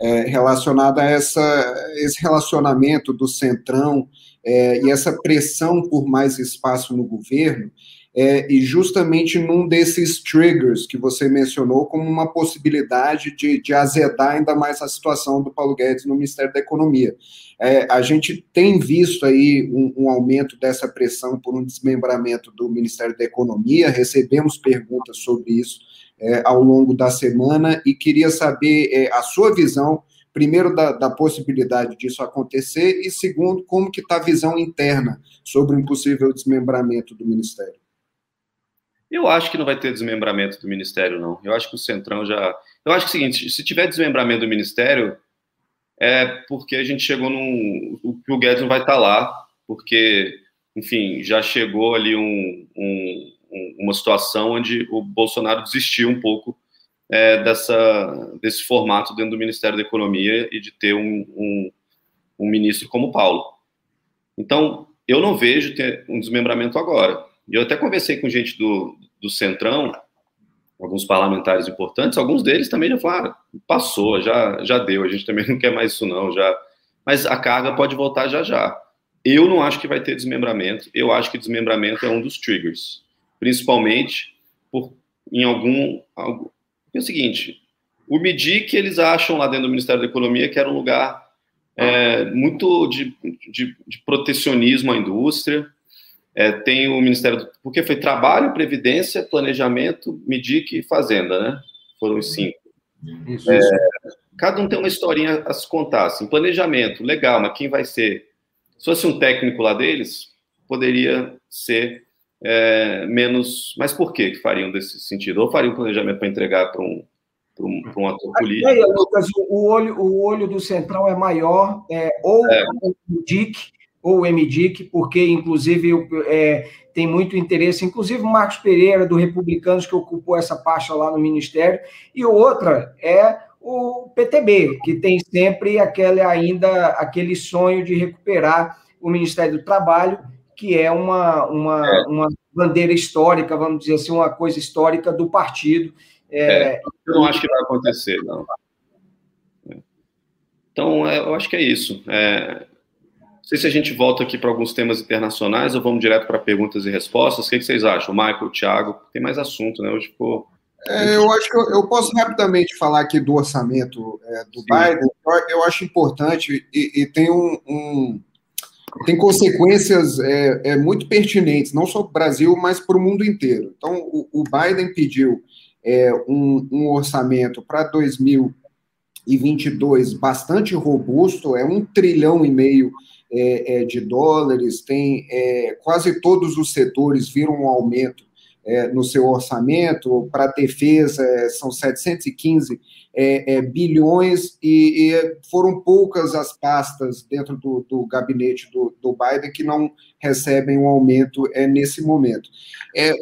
S4: é, relacionada a essa, esse relacionamento do Centrão é, e essa pressão por mais espaço no governo, é, e justamente num desses triggers que você mencionou como uma possibilidade de, de azedar ainda mais a situação do Paulo Guedes no Ministério da Economia. É, a gente tem visto aí um, um, aumento dessa pressão por um desmembramento do Ministério da Economia, recebemos perguntas sobre isso é, ao longo da semana e queria saber é, a sua visão, primeiro, da, da, possibilidade disso acontecer e, segundo, como que está a visão interna sobre o impossível desmembramento do Ministério.
S1: Eu acho que não vai ter desmembramento do ministério, não. Eu acho que o Centrão já. Eu acho que é o seguinte: se tiver desmembramento do ministério, é porque a gente chegou num. O Guedes não vai estar lá, porque, enfim, já chegou ali um, um, uma situação onde o Bolsonaro desistiu um pouco é, dessa, desse formato dentro do Ministério da Economia e de ter um, um, um ministro como Paulo. Então, eu não vejo ter um desmembramento agora. E eu até conversei com gente do, do Centrão, alguns parlamentares importantes, alguns deles também já falaram, ah, passou, já, já deu, a gente também não quer mais isso não, já. Mas a carga pode voltar já já. Eu não acho que vai ter desmembramento, eu acho que desmembramento é um dos triggers, principalmente por, em algum, é o seguinte, o MIDIC eles acham lá dentro do Ministério da Economia que era um lugar é, muito de, de, de protecionismo à indústria, é, tem o Ministério do, porque foi Trabalho, Previdência, Planejamento, MIDIC e Fazenda, né? Foram os cinco. Isso, é, Cada um tem uma historinha a se contar. Assim, planejamento, legal, mas quem vai ser? Se fosse um técnico lá deles, poderia ser é, menos. Mas por que fariam desse sentido? Ou fariam um planejamento para entregar para um, para um, um, ator político. Aí,
S2: Lucas, o olho, o olho do central é maior, é, ou é. o DIC, ou o MDIC, porque, inclusive, é, tem muito interesse, inclusive o Marcos Pereira, do Republicanos, que ocupou essa pasta lá no Ministério, e outra é o PTB, que tem sempre aquele, ainda aquele sonho de recuperar o Ministério do Trabalho, que é uma, uma, é. uma bandeira histórica, vamos dizer assim, uma coisa histórica do partido.
S1: É, é eu não acho que vai acontecer, não. Então, é, eu acho que é isso. É, não sei se a gente volta aqui para alguns temas internacionais ou vamos direto para perguntas e respostas. O que, que, vocês acham? Michael, Thiago, tem mais assunto, né? Hoje ficou.
S4: É, eu acho que eu, eu, posso rapidamente falar aqui do orçamento é, do Sim. Biden. Eu, acho importante e, e tem um, um, tem consequências é, é, muito pertinentes, não só para o Brasil, mas para o mundo inteiro. Então, o, o Biden pediu é, um, um orçamento para 2022 bastante robusto, é um trilhão e meio é, é, de dólares, tem é, quase todos os setores viram um aumento é, no seu orçamento, para a defesa são 715 é, bilhões, e, e, foram poucas as pastas dentro do, do gabinete do, do, Biden que não recebem um aumento nesse momento.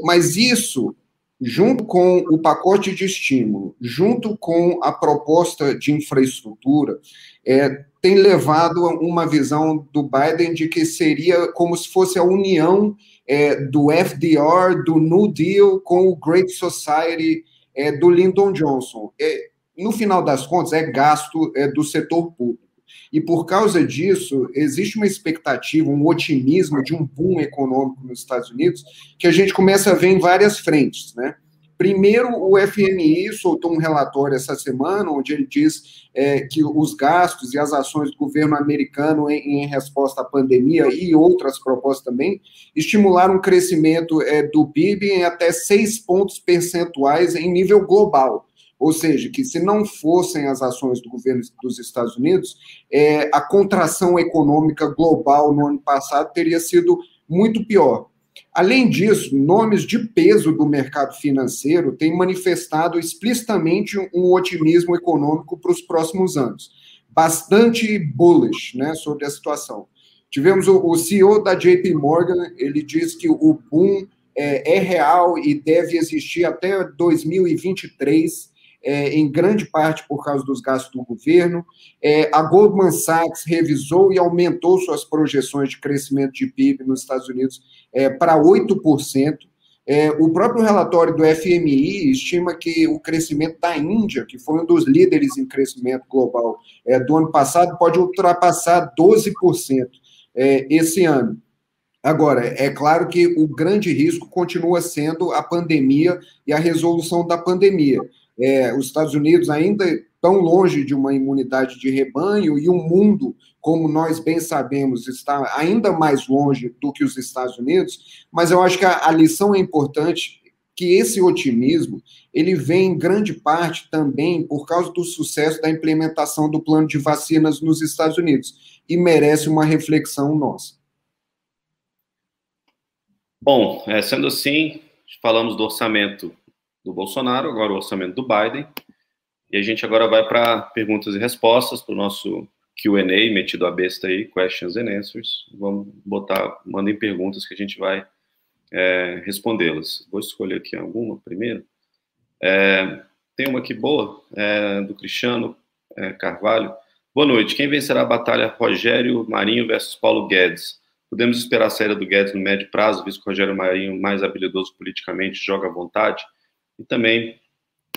S4: mas isso junto com o pacote de estímulo, junto com a proposta de infraestrutura, é, tem levado a uma visão do Biden de que seria como se fosse a união é, do FDR, do New Deal, com o Great Society é, do Lyndon Johnson. É, no final das contas, é gasto é, do setor público. E por causa disso, existe uma expectativa, um otimismo de um boom econômico nos Estados Unidos que a gente começa a ver em várias frentes, né? Primeiro, o FMI soltou um relatório essa semana, onde ele diz é, que os gastos e as ações do governo americano em, em, resposta à pandemia e outras propostas também estimularam um crescimento é, do PIB em até seis pontos percentuais em nível global. Ou seja, que se não fossem as ações do governo dos Estados Unidos, é, a contração econômica global no ano passado teria sido muito pior. Além disso, nomes de peso do mercado financeiro têm manifestado explicitamente um otimismo econômico para os próximos anos, bastante bullish né, sobre a situação. Tivemos o, CEO da JP Morgan, ele diz que o boom é, é real e deve existir até 2023 é, em grande parte por causa dos gastos do governo. É, a Goldman Sachs revisou e aumentou suas projeções de crescimento de PIB nos Estados Unidos é, para 8%. É, o próprio relatório do FMI estima que o crescimento da Índia, que foi um dos líderes em crescimento global é, do ano passado, pode ultrapassar 12% é, esse ano. Agora, é claro que o grande risco continua sendo a pandemia e a resolução da pandemia. É, os Estados Unidos ainda estão longe de uma imunidade de rebanho e o mundo, como nós bem sabemos, está ainda mais longe do que os Estados Unidos, mas eu acho que a, a lição é importante que esse otimismo ele vem em grande parte também por causa do sucesso da implementação do plano de vacinas nos Estados Unidos e merece uma reflexão nossa.
S1: Bom, é, sendo assim, falamos do orçamento do Bolsonaro, agora o orçamento do Biden, e a gente agora vai para perguntas e respostas, para o nosso Q&A, metido a besta aí, questions and answers. Vamos botar, mandem perguntas que a gente vai é, respondê-las. Vou escolher aqui alguma primeiro. É, tem uma aqui boa, é, do Cristiano é, Carvalho. Boa noite. Quem vencerá a batalha Rogério Marinho versus Paulo Guedes? Podemos esperar a saída do Guedes no médio prazo, visto que o Rogério Marinho, mais habilidoso politicamente, joga à vontade? E também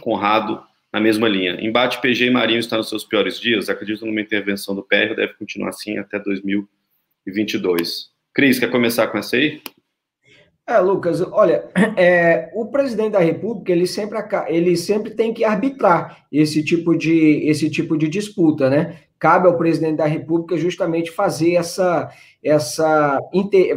S1: Conrado na mesma linha. Embate PG e Marinho está nos seus piores dias. Acredito numa intervenção do PR, deve continuar assim até 2022. Cris, quer começar com essa aí?
S2: É, Lucas, olha, é, o presidente da República ele sempre, ele sempre tem que arbitrar esse tipo de esse tipo de disputa, né? Cabe ao presidente da República justamente fazer essa essa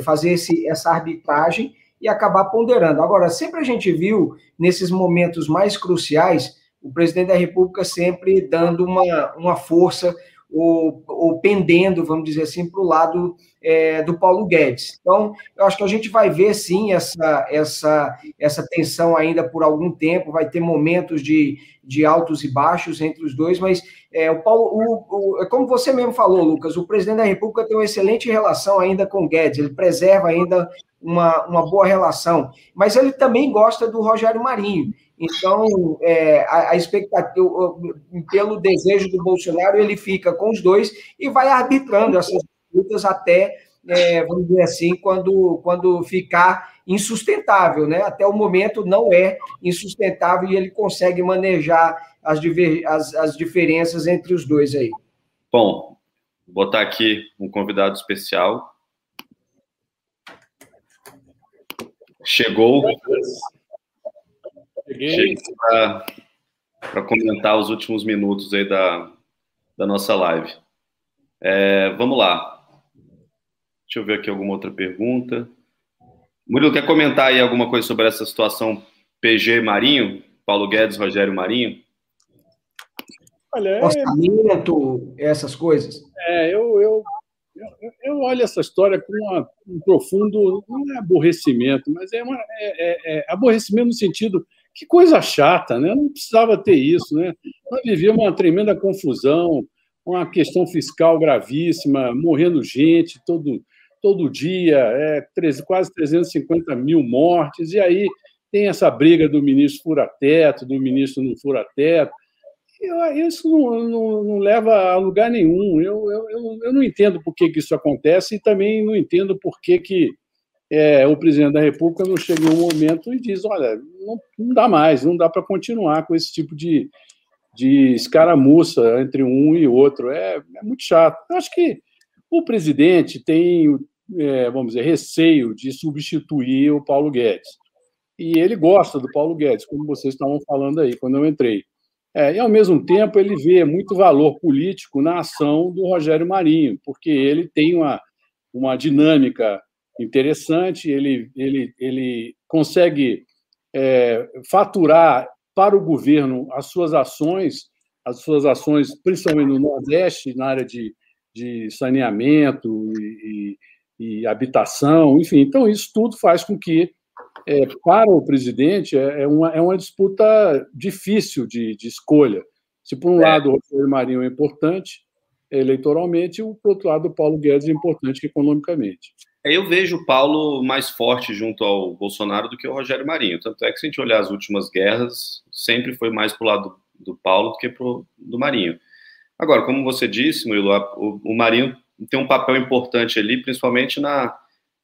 S2: fazer esse, essa arbitragem e acabar ponderando. Agora, sempre a gente viu nesses momentos mais cruciais o presidente da República sempre dando uma, uma força ou, ou pendendo, vamos dizer assim, para o lado é, do Paulo Guedes. Então, eu acho que a gente vai ver, sim, essa, essa, essa tensão ainda por algum tempo, vai ter momentos de, de altos e baixos entre os dois, mas é, o Paulo, o, o, é como você mesmo falou, Lucas, o presidente da República tem uma excelente relação ainda com Guedes, ele preserva ainda uma, uma boa relação, mas ele também gosta do Rogério Marinho. Então, é, a, a, expectativa, pelo desejo do Bolsonaro, ele fica com os dois e vai arbitrando essas lutas até, é, vamos dizer assim, quando, quando ficar insustentável, né? Até o momento não é insustentável e ele consegue manejar as, as, as diferenças entre os dois aí.
S1: Bom, vou botar aqui um convidado especial. Chegou. Cheguei para comentar os últimos minutos aí da, da nossa live. É, vamos lá. Deixa eu ver aqui alguma outra pergunta. Murilo, quer comentar aí alguma coisa sobre essa situação PG Marinho? Paulo Guedes, Rogério Marinho?
S2: Olha, é... Orçamento, essas coisas.
S5: É, eu, eu, eu, eu olho essa história com uma, um profundo, não é aborrecimento, mas é, uma, é, é, é aborrecimento no sentido que coisa chata, né? Não precisava ter isso, né? Nós vivíamos uma tremenda confusão, uma questão fiscal gravíssima, morrendo gente todo, todo dia, é, quase 350 mil mortes, e aí tem essa briga do ministro fura-teto, do ministro não fura-teto. Isso não, não, não, leva a lugar nenhum. Eu, eu, eu não entendo por que, que isso acontece e também não entendo por que, que é, o presidente da República não chega um momento e diz: olha, não, não dá mais, não dá para continuar com esse tipo de, de escaramuça entre um e outro. É, é muito chato. Eu acho que o presidente tem, é, vamos dizer, receio de substituir o Paulo Guedes. E ele gosta do Paulo Guedes, como vocês estavam falando aí quando eu entrei. É, e, ao mesmo tempo, ele vê muito valor político na ação do Rogério Marinho, porque ele tem uma, uma dinâmica interessante, ele, ele, ele consegue é, faturar para o governo as suas ações, as suas ações, principalmente no Nordeste, na área de, de saneamento e, e, e habitação, enfim. Então, isso tudo faz com que, é, para o presidente, é, é uma, é uma disputa difícil de, de escolha. Se, por um é. lado, o Rogério Marinho é importante eleitoralmente, e, por outro lado, o Paulo Guedes é importante economicamente.
S1: Eu vejo o Paulo mais forte junto ao Bolsonaro do que o Rogério Marinho. Tanto é que, se a gente olhar as últimas guerras, sempre foi mais para o lado do Paulo do que pro, do Marinho. Agora, como você disse, Murilo, o, o Marinho tem um papel importante ali, principalmente na,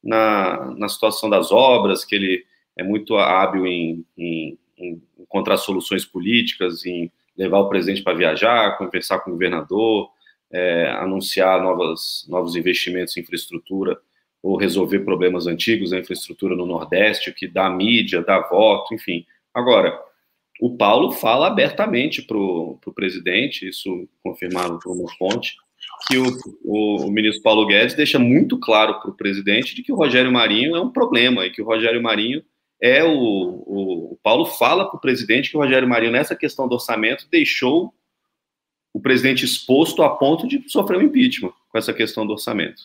S1: na, na situação das obras, que ele é muito hábil em, em, em encontrar soluções políticas, em levar o presidente para viajar, conversar com o governador, é, anunciar novas, novos investimentos em infraestrutura ou resolver problemas antigos da infraestrutura no Nordeste, que dá mídia, dá voto, enfim. Agora, o Paulo fala abertamente para o presidente, isso confirmaram por uma fonte, que o, o, o, ministro Paulo Guedes deixa muito claro para o presidente de que o Rogério Marinho é um problema e que o Rogério Marinho é o. O, o Paulo fala para o presidente que o Rogério Marinho, nessa questão do orçamento, deixou o presidente exposto a ponto de sofrer um impeachment com essa questão do orçamento.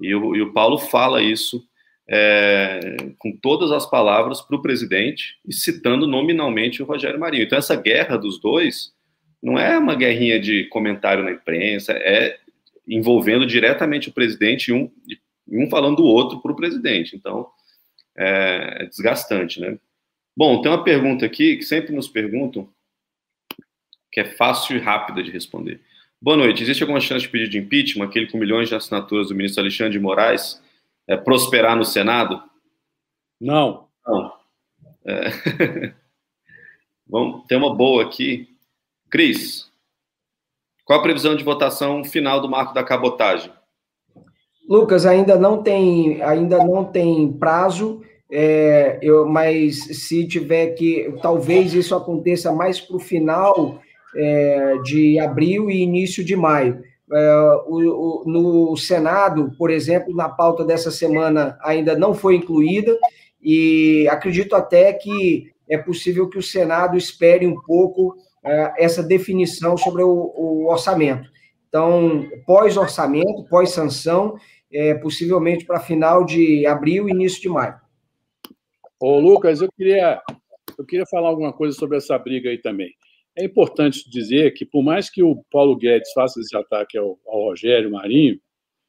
S1: E o, e o Paulo fala isso é, com todas as palavras para o presidente e citando nominalmente o Rogério Marinho. Então, essa guerra dos dois não é uma guerrinha de comentário na imprensa, é envolvendo diretamente o presidente e um, um falando do outro para o presidente. Então, é, é desgastante, né? Bom, tem uma pergunta aqui que sempre nos perguntam, que é fácil e rápida de responder. Boa noite. Existe alguma chance de pedido de impeachment, aquele com milhões de assinaturas do ministro Alexandre de Moraes, é, prosperar no Senado?
S5: Não.
S1: Não. É... Vamos ter uma boa aqui. Cris, qual a previsão de votação final do marco da cabotagem?
S2: Lucas, ainda não tem, ainda não tem prazo, é, eu, mas se tiver que, talvez isso aconteça mais para o final é, de abril e início de maio. É, o, o, no Senado, por exemplo, na pauta dessa semana ainda não foi incluída, e acredito até que é possível que o Senado espere um pouco é, essa definição sobre o, o orçamento. Então, pós-orçamento, pós-sanção, é, possivelmente para final de abril e início de maio.
S5: Ô, Lucas, eu queria, eu queria falar alguma coisa sobre essa briga aí também. É importante dizer que, por mais que o Paulo Guedes faça esse ataque ao, ao Rogério Marinho,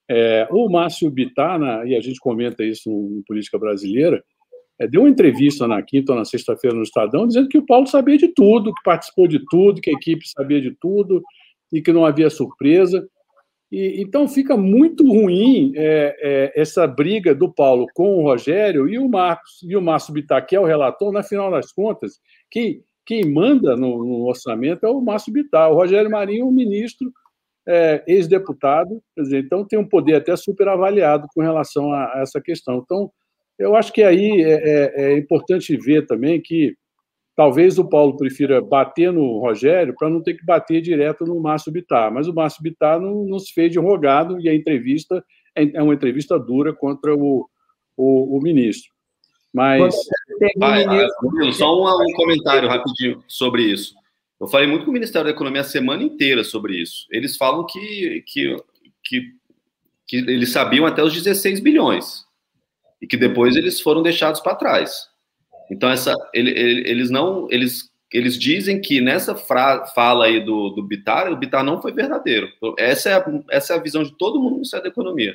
S5: é, o Márcio Bittar, e a gente comenta isso no, Política Brasileira, é, deu uma entrevista na quinta ou na sexta-feira no Estadão dizendo que o Paulo sabia de tudo, que participou de tudo, que a equipe sabia de tudo e que não havia surpresa. E, então fica muito ruim é, é, essa briga do Paulo com o Rogério e o Marcos e o Márcio Bittar, que é o relator, na final das contas, quem, quem manda no, no orçamento é o Márcio Bittar. O Rogério Marinho é um ministro é, ex-deputado, então tem um poder até super avaliado com relação a, a, essa questão. Então, eu acho que aí é, é, é importante ver também que Talvez o Paulo prefira bater no Rogério para não ter que bater direto no Márcio Bittar, mas o Márcio Bittar não, não se fez de rogado e a entrevista é, é uma entrevista dura contra o, o, o ministro. Mas.
S1: Vai. Só um, um comentário rapidinho sobre isso. Eu falei muito com o Ministério da Economia a semana inteira sobre isso. Eles falam que, que, que, que eles sabiam até os 16 bilhões e que depois eles foram deixados para trás. Então, essa, ele, ele, eles não. Eles, eles dizem que nessa fra, fala aí do, do Bitar, o Bitar não foi verdadeiro. Essa é a, essa é a visão de todo mundo no Ministério da Economia.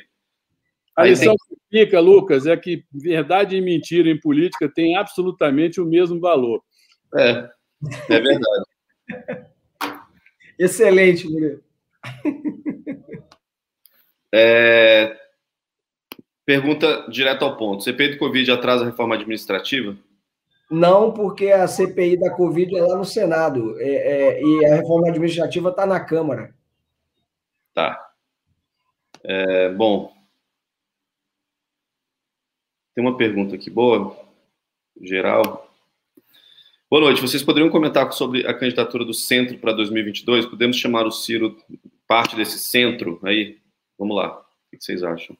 S5: A lição tem... que fica, Lucas, é que verdade e mentira em política têm absolutamente o mesmo valor.
S1: É, é verdade.
S2: Excelente, Murilo.
S1: É... Pergunta direto ao ponto. CPI do Covid atrasa a reforma administrativa?
S2: Não, porque a CPI da Covid é lá no Senado é, é, e a reforma administrativa está na Câmara.
S1: Tá. É, bom. Tem uma pergunta aqui boa, geral. Boa noite. Vocês poderiam comentar sobre a candidatura do centro para 2022? Podemos chamar o Ciro parte desse centro aí? Vamos lá. O que vocês acham?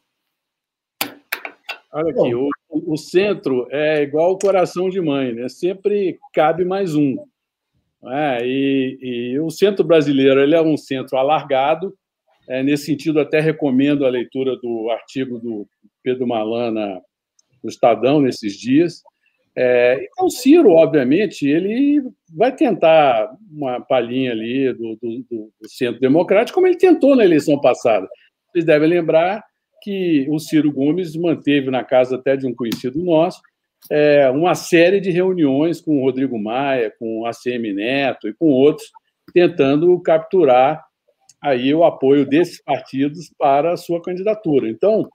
S5: Olha aqui, o, o centro é igual o coração de mãe, né? Sempre cabe mais um. É, e, e, o centro brasileiro ele é um centro alargado. É, nesse sentido, até recomendo a leitura do artigo do Pedro Malana no Estadão nesses dias. É, então, Ciro, obviamente, ele vai tentar uma palhinha ali do, do, do centro democrático, como ele tentou na eleição passada. Vocês devem lembrar que o Ciro Gomes manteve na casa até de um conhecido nosso é, uma série de reuniões com o Rodrigo Maia, com o ACM Neto e com outros, tentando capturar aí o apoio desses partidos para a sua candidatura. Então,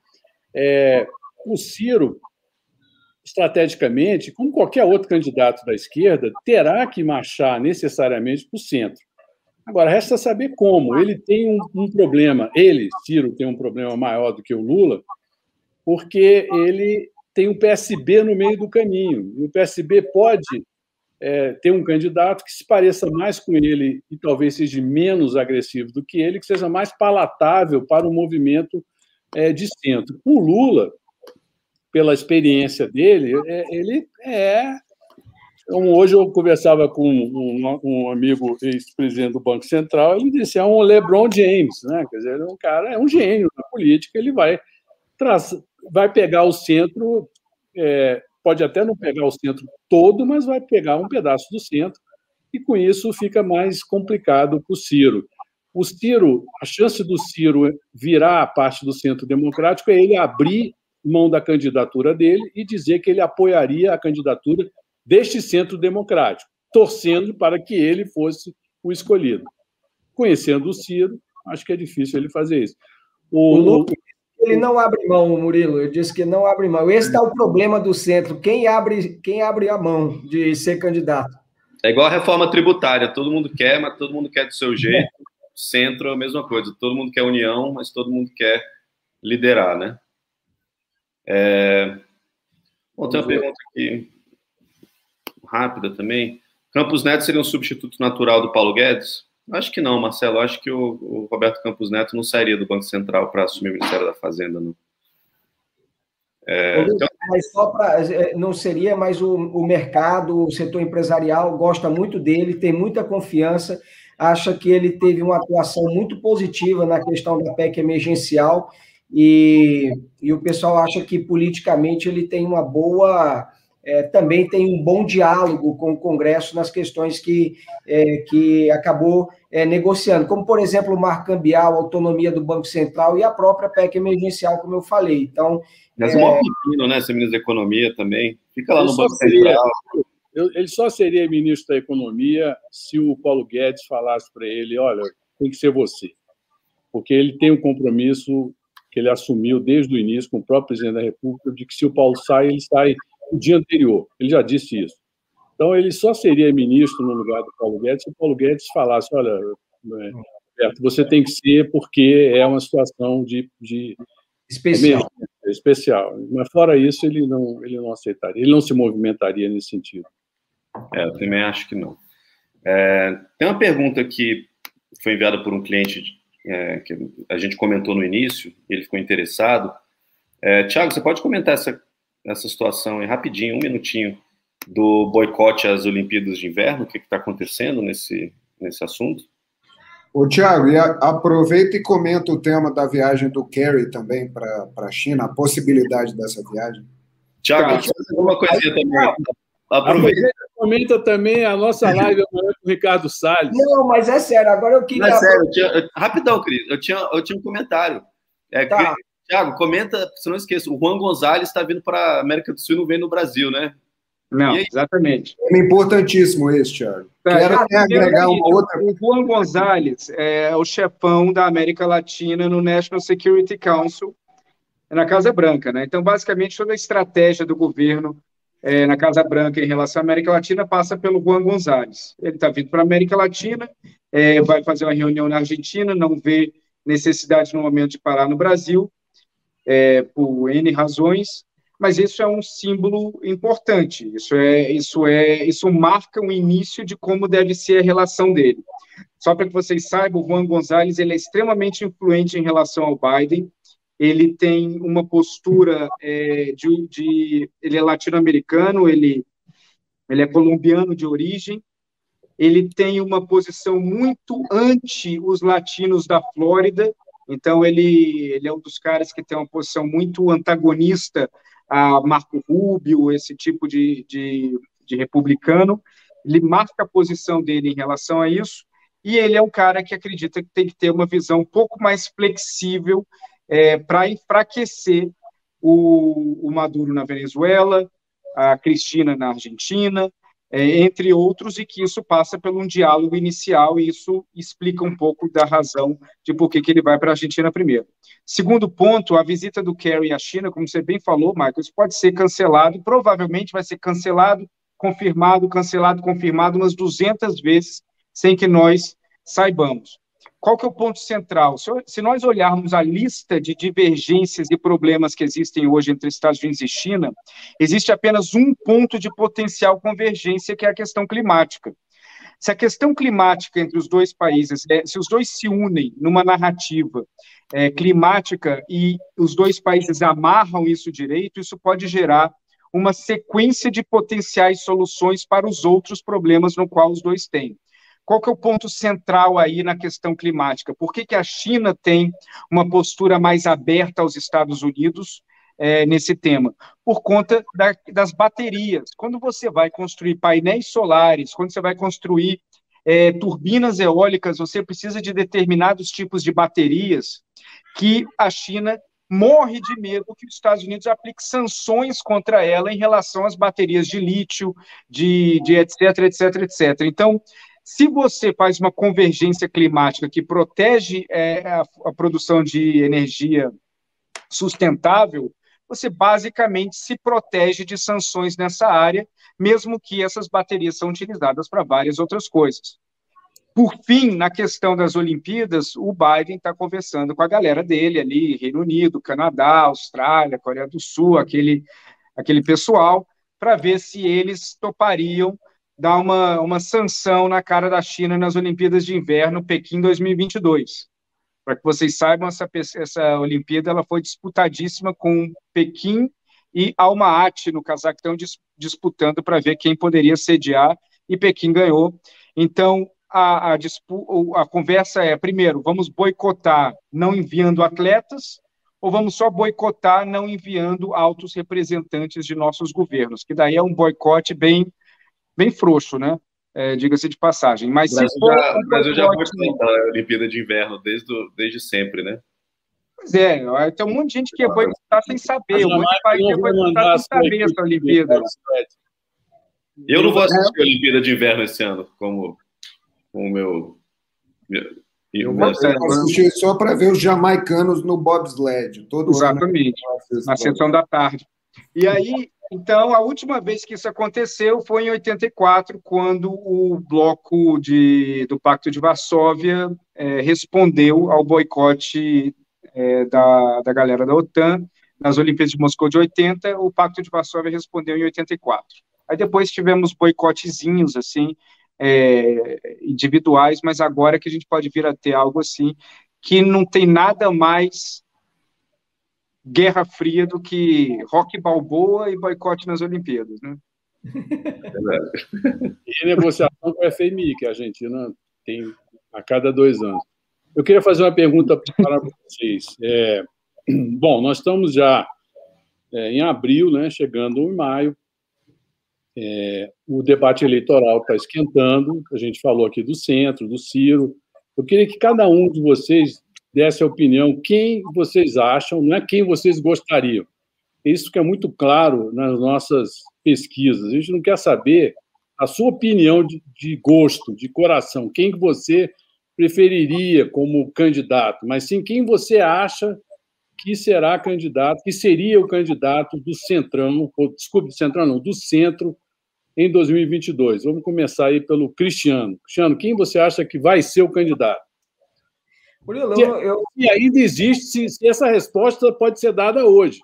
S5: é, o Ciro, estrategicamente, como qualquer outro candidato da esquerda, terá que marchar necessariamente para o centro. Agora, resta saber como. Ele tem um, um, problema, ele, Ciro, tem um problema maior do que o Lula, porque ele tem um PSB no meio do caminho. E o PSB pode é, ter um candidato que se pareça mais com ele e talvez seja menos agressivo do que ele, que seja mais palatável para o movimento é, de centro. O Lula, pela experiência dele, é, ele é. Então, hoje eu conversava com um, um amigo ex-presidente do Banco Central, ele disse é um LeBron James, né? Quer dizer, é um cara, é um gênio na política, ele vai, vai pegar o centro é, pode até não pegar o centro todo, mas vai pegar um pedaço do centro, e com isso fica mais complicado para o Ciro. O Ciro, a chance do Ciro virar a parte do centro democrático é ele abrir mão da candidatura dele e dizer que ele apoiaria a candidatura deste centro democrático, torcendo para que ele fosse o escolhido. Conhecendo o Ciro, acho que é difícil ele fazer isso.
S2: O, ele não abre mão, Murilo. Eu disse que não abre mão. Esse é o problema do centro. Quem abre, quem abre a mão de ser candidato?
S1: É igual a reforma tributária. Todo mundo quer, mas todo mundo quer do seu jeito. É. Centro é a mesma coisa. Todo mundo quer união, mas todo mundo quer liderar, né? É... Bom, tem uma pergunta aqui rápida também. Campos Neto seria um substituto natural do Paulo Guedes? Acho que não, Marcelo. Acho que o, o Roberto Campos Neto não sairia do Banco Central para assumir o Ministério da Fazenda, não.
S2: É, então... Mas só para. É, não seria, mas o, o mercado, o setor empresarial gosta muito dele, tem muita confiança, acha que ele teve uma atuação muito positiva na questão da PEC emergencial e, e o pessoal acha que politicamente ele tem uma boa é, também tem um bom diálogo com o Congresso nas questões que, é, que acabou é, negociando, como, por exemplo, o marco cambial, a autonomia do Banco Central e a própria PEC emergencial, como eu falei. Então.
S1: Mas é... o pepino, né? Ser ministro da Economia também. Fica lá ele no Banco seria, Central.
S5: ele só seria ministro da Economia se o Paulo Guedes falasse para ele: olha, tem que ser você. Porque ele tem um compromisso que ele assumiu desde o início com o próprio presidente da República de que se o Paulo sai, ele sai o dia anterior. Ele já disse isso. Então, ele só seria ministro no lugar do Paulo Guedes se o Paulo Guedes falasse: olha, é, Roberto, você tem que ser porque é uma situação de. de
S2: especial.
S5: especial. Mas, fora isso, ele não, ele não aceitaria, ele não se movimentaria nesse sentido.
S1: É, eu também acho que não. É, tem uma pergunta que foi enviada por um cliente é, que a gente comentou no início, ele ficou interessado. É, Tiago, você pode comentar essa nessa situação, aí, rapidinho, um minutinho, do boicote às Olimpíadas de Inverno, o que está acontecendo nesse, nesse assunto?
S4: Ô, Tiago, aproveita e comenta o tema da viagem do Kerry também para a China, a possibilidade dessa viagem.
S1: Tiago, uma coisinha também.
S5: Aproveita. Comenta também a nossa live amanhã com o Ricardo Salles.
S2: Não, mas é sério, agora eu queria.
S1: É sério, eu tinha, rapidão, Cris, eu tinha, eu tinha um comentário. É, tá. Tiago, comenta, se não esqueça, o Juan Gonzalez está vindo para a América do Sul e não vem no Brasil, né?
S3: Não, exatamente.
S4: É importantíssimo esse, Tiago.
S3: Tá, Quero até agregar uma outra. O Juan Gonzalez é o chefão da América Latina no National Security Council, na Casa Branca, né? Então, basicamente, toda a estratégia do governo é, na Casa Branca em relação à América Latina passa pelo Juan Gonzalez. Ele está vindo para a América Latina, é, vai fazer uma reunião na Argentina, não vê necessidade no momento de parar no Brasil, é, por N razões, mas isso é um símbolo importante. Isso é, isso é, isso marca o início de como deve ser a relação dele. Só para que vocês saibam, o Juan Gonzalez ele é extremamente influente em relação ao Biden. Ele tem uma postura é, de, de, ele é latino-americano, ele ele é colombiano de origem. Ele tem uma posição muito anti os latinos da Flórida então, ele, ele é um dos caras que tem uma posição muito antagonista a Marco Rubio, esse tipo de, de, de republicano. Ele marca a posição dele em relação a isso, e ele é um cara que acredita que tem que ter uma visão um pouco mais flexível é, para enfraquecer o, o Maduro na Venezuela, a Cristina na Argentina, é, entre outros, e que isso passa por um diálogo inicial, e isso explica um pouco da razão de por que, que ele vai para a Argentina primeiro. Segundo ponto, a visita do Kerry à China, como você bem falou, Michael, isso pode ser cancelado, provavelmente vai ser cancelado, confirmado, cancelado, confirmado umas 200 vezes, sem que nós saibamos. Qual que é o ponto central? Se nós olharmos a lista de divergências e problemas que existem hoje entre Estados Unidos e China, existe apenas um ponto de potencial convergência, que é a questão climática. Se a questão climática entre os dois países, é, se os dois se unem numa narrativa é, climática e os dois países amarram isso direito, isso pode gerar uma sequência de potenciais soluções para os outros problemas no qual os dois têm. Qual que é o ponto central aí na questão climática? Por que, que a China tem uma postura mais aberta aos Estados Unidos é, nesse tema? Por conta da, das baterias. Quando você vai construir painéis solares, quando você vai construir é, turbinas eólicas, você precisa de determinados tipos de baterias que a China morre de medo que os Estados Unidos aplique sanções contra ela em relação às baterias de lítio, de, de etc, etc, etc. Então, se você faz uma convergência climática que protege é, a, a produção de energia sustentável, você basicamente se protege de sanções nessa área, mesmo que essas baterias são utilizadas para várias outras coisas. Por fim, na questão das Olimpíadas, o Biden está conversando com a galera dele ali, Reino Unido, Canadá, Austrália, Coreia do Sul, aquele, aquele pessoal, para ver se eles topariam dar uma, uma sanção na cara da China nas Olimpíadas de Inverno Pequim 2022. Para que vocês saibam, essa, essa Olimpíada ela foi disputadíssima com Pequim e Almaty, no Cazaquistão, dis, disputando para ver quem poderia sediar, e Pequim ganhou. Então, a, a, a conversa é, primeiro, vamos boicotar não enviando atletas, ou vamos só boicotar não enviando altos representantes de nossos governos, que daí é um boicote bem bem frouxo, né? É, Diga-se de passagem. Mas
S1: o Brasil, já, o Brasil já a Olimpíada de Inverno desde, desde sempre, né?
S3: Pois é, tem um monte de gente que ia boicotar sem saber, um monte de país que ia boicotar sem saber essa Olimpíada.
S1: Eu não vou assistir a Olimpíada de Inverno esse ano, como o meu.
S4: meu eu vou assistir só para ver os jamaicanos no bobsled. Todo
S3: Exatamente, ano, na sessão da tarde. E aí, então, a última vez que isso aconteceu foi em 84, quando o bloco de, do Pacto de Varsóvia é, respondeu ao boicote é, da, da galera da OTAN nas Olimpíadas de Moscou de 80, o Pacto de Varsóvia respondeu em 84. Aí depois tivemos boicotezinhos, assim, é, individuais, mas agora que a gente pode vir a ter algo assim, que não tem nada mais Guerra Fria do que rock balboa e boicote nas Olimpíadas, né?
S5: e negociação com o FMI, que a Argentina tem a cada dois anos. Eu queria fazer uma pergunta para vocês. É, bom, nós estamos já é, em abril, né, chegando em maio. É, o debate eleitoral está esquentando. A gente falou aqui do centro, do Ciro. Eu queria que cada um de vocês desse a opinião, quem vocês acham, não é quem vocês gostariam. Isso que é muito claro nas nossas pesquisas. A gente não quer saber a sua opinião de, de gosto, de coração, quem você preferiria como candidato, mas sim quem você acha que será candidato, que seria o candidato do Centrão, ou, desculpe, do Centrão não, do Centro em 2022. Vamos começar aí pelo Cristiano. Cristiano, quem você acha que vai ser o candidato? Eu... E ainda existe, se, se, essa resposta pode ser dada hoje.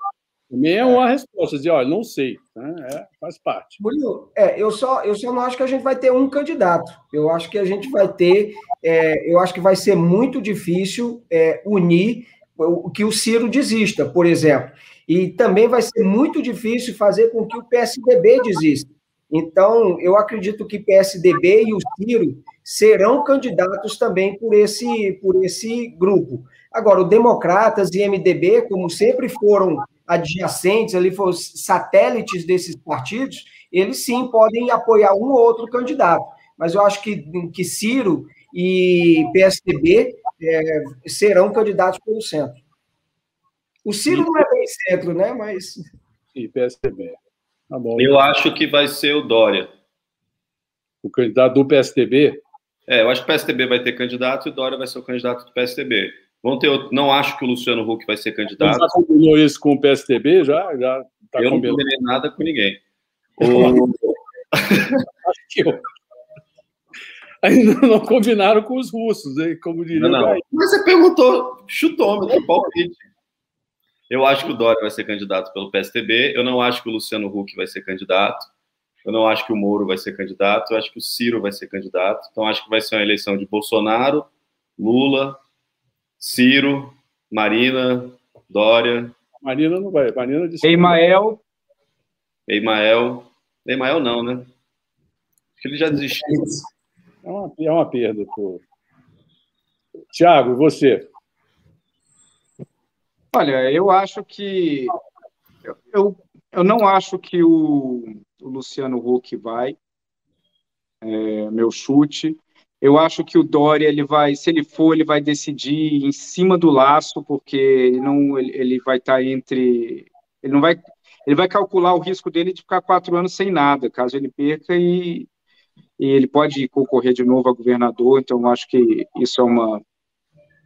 S5: Também é uma resposta, dizer, olha, não sei, né? é, faz parte.
S2: Murilo, é, eu, só, eu só não acho que a gente vai ter um candidato. Eu acho que a gente vai ter, é, eu acho que vai ser muito difícil é, unir o que o Ciro desista, por exemplo. E também vai ser muito difícil fazer com que o PSDB desista. Então, eu acredito que PSDB e o Ciro serão candidatos também por esse, por esse grupo. Agora, o Democratas e MDB, como sempre foram adjacentes, ali foram satélites desses partidos, eles sim podem apoiar um ou outro candidato. Mas eu acho que, que Ciro e PSDB é, serão candidatos pelo centro. O Ciro não é bem centro, né? Mas.
S5: E PSDB.
S1: Tá eu acho que vai ser o Dória.
S5: O candidato do PSDB?
S1: É, eu acho que o PSDB vai ter candidato e o Dória vai ser o candidato do PSDB. Vão ter outro... Não acho que o Luciano Huck vai ser candidato. Você já
S5: combinou isso com o PSDB? Já? já
S1: tá eu não combinei nada com ninguém. O...
S5: ainda não combinaram com os russos, hein? como diria
S1: não, não. Mas você perguntou, chutou, meu palpite. Eu acho que o Dória vai ser candidato pelo PSTB. Eu não acho que o Luciano Huck vai ser candidato. Eu não acho que o Moro vai ser candidato. Eu acho que o Ciro vai ser candidato. Então, acho que vai ser uma eleição de Bolsonaro, Lula, Ciro, Marina, Dória.
S5: Marina não vai. Marina
S3: disse. Emael.
S1: Emael. Emael não, né? Acho que ele já desistiu.
S5: É uma, é uma perda. Pô. Tiago, você?
S3: Olha, eu acho que. Eu, eu não acho que o, o Luciano Huck vai. É, meu chute. Eu acho que o Dória, ele vai, se ele for, ele vai decidir em cima do laço, porque ele não, ele, ele vai estar tá entre, ele não vai, ele vai calcular o risco dele de ficar quatro anos sem nada, caso ele perca e, e ele pode concorrer de novo a governador. Então, acho que isso é uma,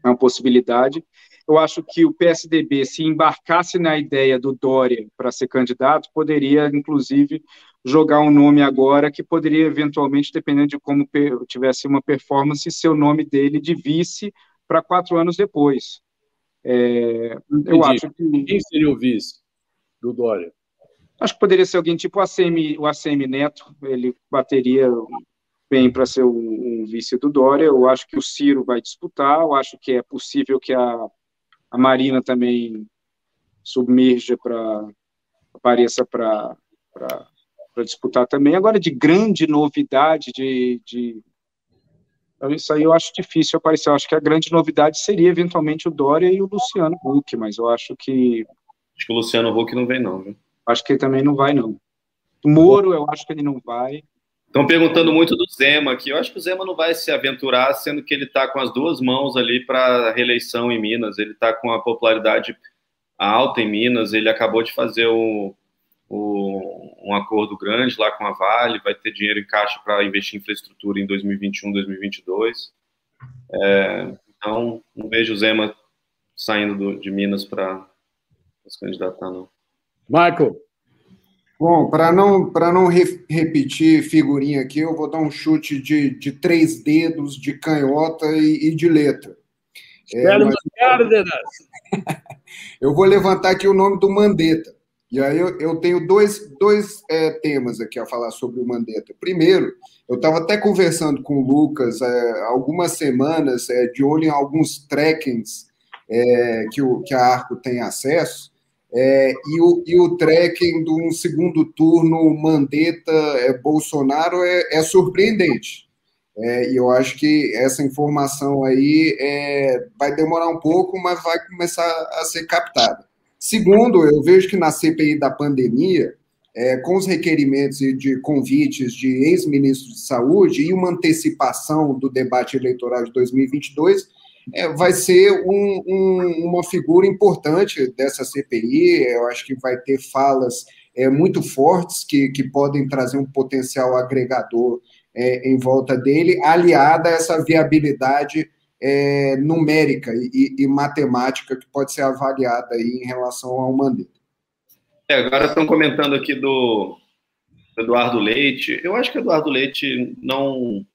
S3: é uma possibilidade eu acho que o PSDB, se embarcasse na ideia do Dória para ser candidato, poderia, inclusive, jogar um nome agora que poderia, eventualmente, dependendo de como tivesse uma performance, ser o nome dele de vice para quatro anos depois.
S5: É, eu acho que... Quem seria o vice do Dória?
S3: Acho que poderia ser alguém tipo o ACM, o ACM Neto, ele bateria bem para ser o, o, vice do Dória. Eu acho que o Ciro vai disputar, eu acho que é possível que a a Marina também submerja para apareça para disputar também. Agora, de grande novidade, de, de isso aí eu acho difícil aparecer. Eu acho que a grande novidade seria eventualmente o Dória e o Luciano Huck, mas eu acho que.
S1: Acho que o Luciano Huck não vem, não, viu?
S3: Acho que ele também não vai, não. O Moro, eu acho que ele não vai.
S1: Estão perguntando muito do Zema aqui. Eu acho que o Zema não vai se aventurar, sendo que ele está com as duas mãos ali para a reeleição em Minas. Ele está com a popularidade alta em Minas. Ele acabou de fazer o, um acordo grande lá com a Vale, vai ter dinheiro em caixa para investir em infraestrutura em 2021, 2022. É, então, não vejo o Zema saindo do, de Minas para se candidatar, não.
S5: Michael,
S4: Bom, para não, não re repetir figurinha aqui, eu vou dar um chute de, de três dedos, de canhota e, e de letra.
S5: É, mas...
S4: eu vou levantar aqui o nome do Mandetta. E aí eu, eu tenho dois, dois é, temas aqui a falar sobre o Mandetta. Primeiro, eu estava até conversando com o Lucas é, algumas semanas, é, de olho em alguns trackings é, que, o, que a Arco tem acesso, é, e, o, e o tracking de um segundo turno Mandetta é, Bolsonaro é, é surpreendente. É, e eu acho que essa informação aí é, vai demorar um pouco, mas vai começar a ser captada. Segundo, eu vejo que na CPI da pandemia, é, com os requerimentos de convites de ex-ministros de saúde e uma antecipação do debate eleitoral de 2022, é, vai ser um, um, uma figura importante dessa CPI. Eu acho que vai ter falas é, muito fortes que, que podem trazer um potencial agregador é, em volta dele, aliada a essa viabilidade é, numérica e, e, matemática que pode ser avaliada aí em relação ao Mandetta.
S1: É, agora estão comentando aqui do Eduardo Leite. Eu acho que Eduardo Leite não,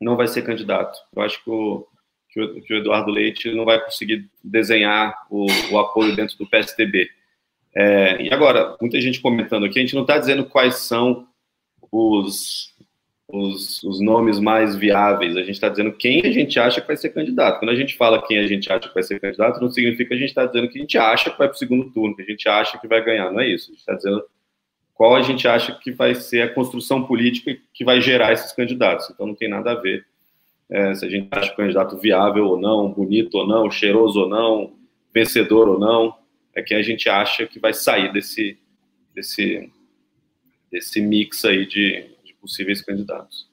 S1: não vai ser candidato. Eu acho que o, que o, que o Eduardo Leite não vai conseguir desenhar o, o apoio dentro do PSDB. É, e agora, muita gente comentando aqui, a gente não está dizendo quais são os, os, os, nomes mais viáveis, a gente está dizendo quem a gente acha que vai ser candidato. Quando a gente fala quem a gente acha que vai ser candidato, não significa que a gente está dizendo que a gente acha que vai para o segundo turno, que a gente acha que vai ganhar, não é isso. A gente está dizendo qual a gente acha que vai ser a construção política que vai gerar esses candidatos. Então não tem nada a ver é, se a gente acha o candidato viável ou não, bonito ou não, cheiroso ou não, vencedor ou não, é quem a gente acha que vai sair desse, desse, desse mix aí de, de possíveis candidatos.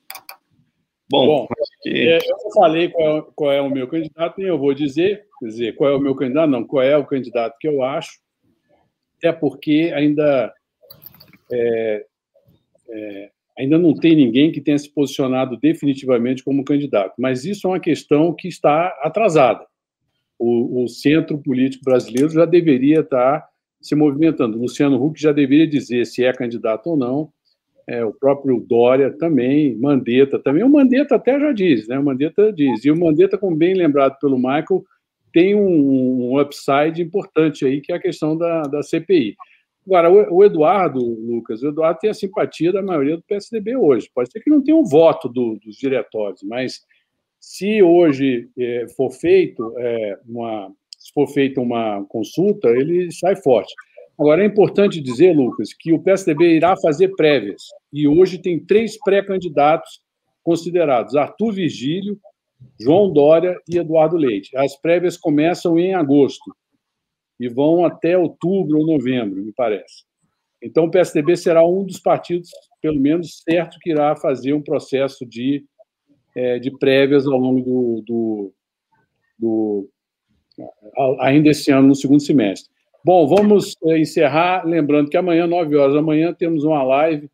S5: Bom, Bom que... é, eu falei qual é, qual é, o meu candidato e eu vou dizer, quer dizer, qual é o meu candidato, não, qual é o candidato que eu acho, é porque ainda é, é, ainda não tem ninguém que tenha se posicionado definitivamente como candidato, mas isso é uma questão que está atrasada. O, o centro político brasileiro já deveria estar se movimentando. Luciano Huck já deveria dizer se é candidato ou não. é, o próprio Dória também, Mandetta também. O Mandetta até já diz, né? O Mandetta diz. E o Mandetta, como bem lembrado pelo Michael, tem um, um upside importante aí, que é a questão da, da CPI. Agora, o, o, Eduardo, Lucas, o Eduardo tem a simpatia da maioria do PSDB hoje. Pode ser que não tenha um voto do, dos diretórios, mas se hoje é, for feito é, uma se for feita uma consulta, ele sai forte. Agora, é importante dizer, Lucas, que o PSDB irá fazer prévias. E hoje tem três pré-candidatos considerados: Arthur Virgílio, João Dória e Eduardo Leite. As prévias começam em agosto e vão até outubro ou novembro, me parece. Então, o PSDB será um dos partidos, pelo menos certo, que irá fazer um processo de, é, de prévias ao longo do, do, do, ainda esse ano, no segundo semestre. Bom, vamos é, encerrar, lembrando que amanhã, 9 horas da manhã, temos uma live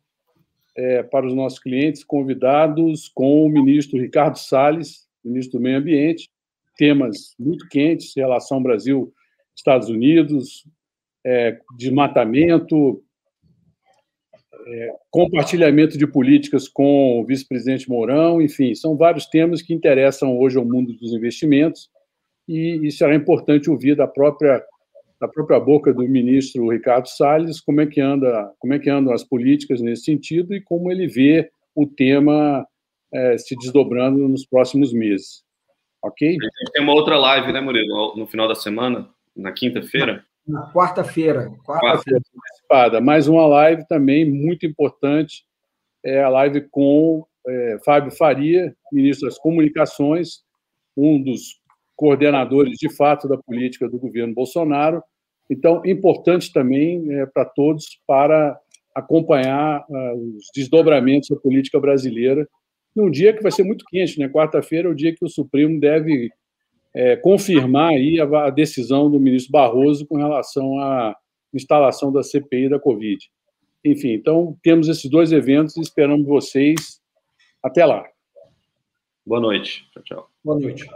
S5: é, para os nossos clientes convidados com o ministro Ricardo Salles, ministro do Meio Ambiente, temas muito quentes, relação Brasil-Estados Unidos, é, desmatamento, é, compartilhamento de políticas com o vice-presidente Mourão, enfim, são vários temas que interessam hoje ao mundo dos investimentos e, e será importante ouvir da própria da própria boca do ministro Ricardo Salles como é que anda como é que andam as políticas nesse sentido e como ele vê o tema é, se desdobrando nos próximos meses. Ok?
S1: Tem uma outra live né Murilo? No final da semana na quinta-feira?
S2: Na quarta-feira quarta-feira.
S5: Quarta mais uma live também muito importante é a live com é, Fábio Faria ministro das Comunicações um dos coordenadores de fato da política do governo Bolsonaro. Então, importante também é, para todos para acompanhar uh, os desdobramentos da política brasileira num dia que vai ser muito quente, né? Quarta-feira é o dia que o Supremo deve é, confirmar aí a, a, decisão do ministro Barroso com relação à instalação da CPI da Covid. Enfim, então temos esses dois eventos e esperamos vocês. Até lá.
S1: Boa noite. Tchau, tchau.
S2: Boa noite.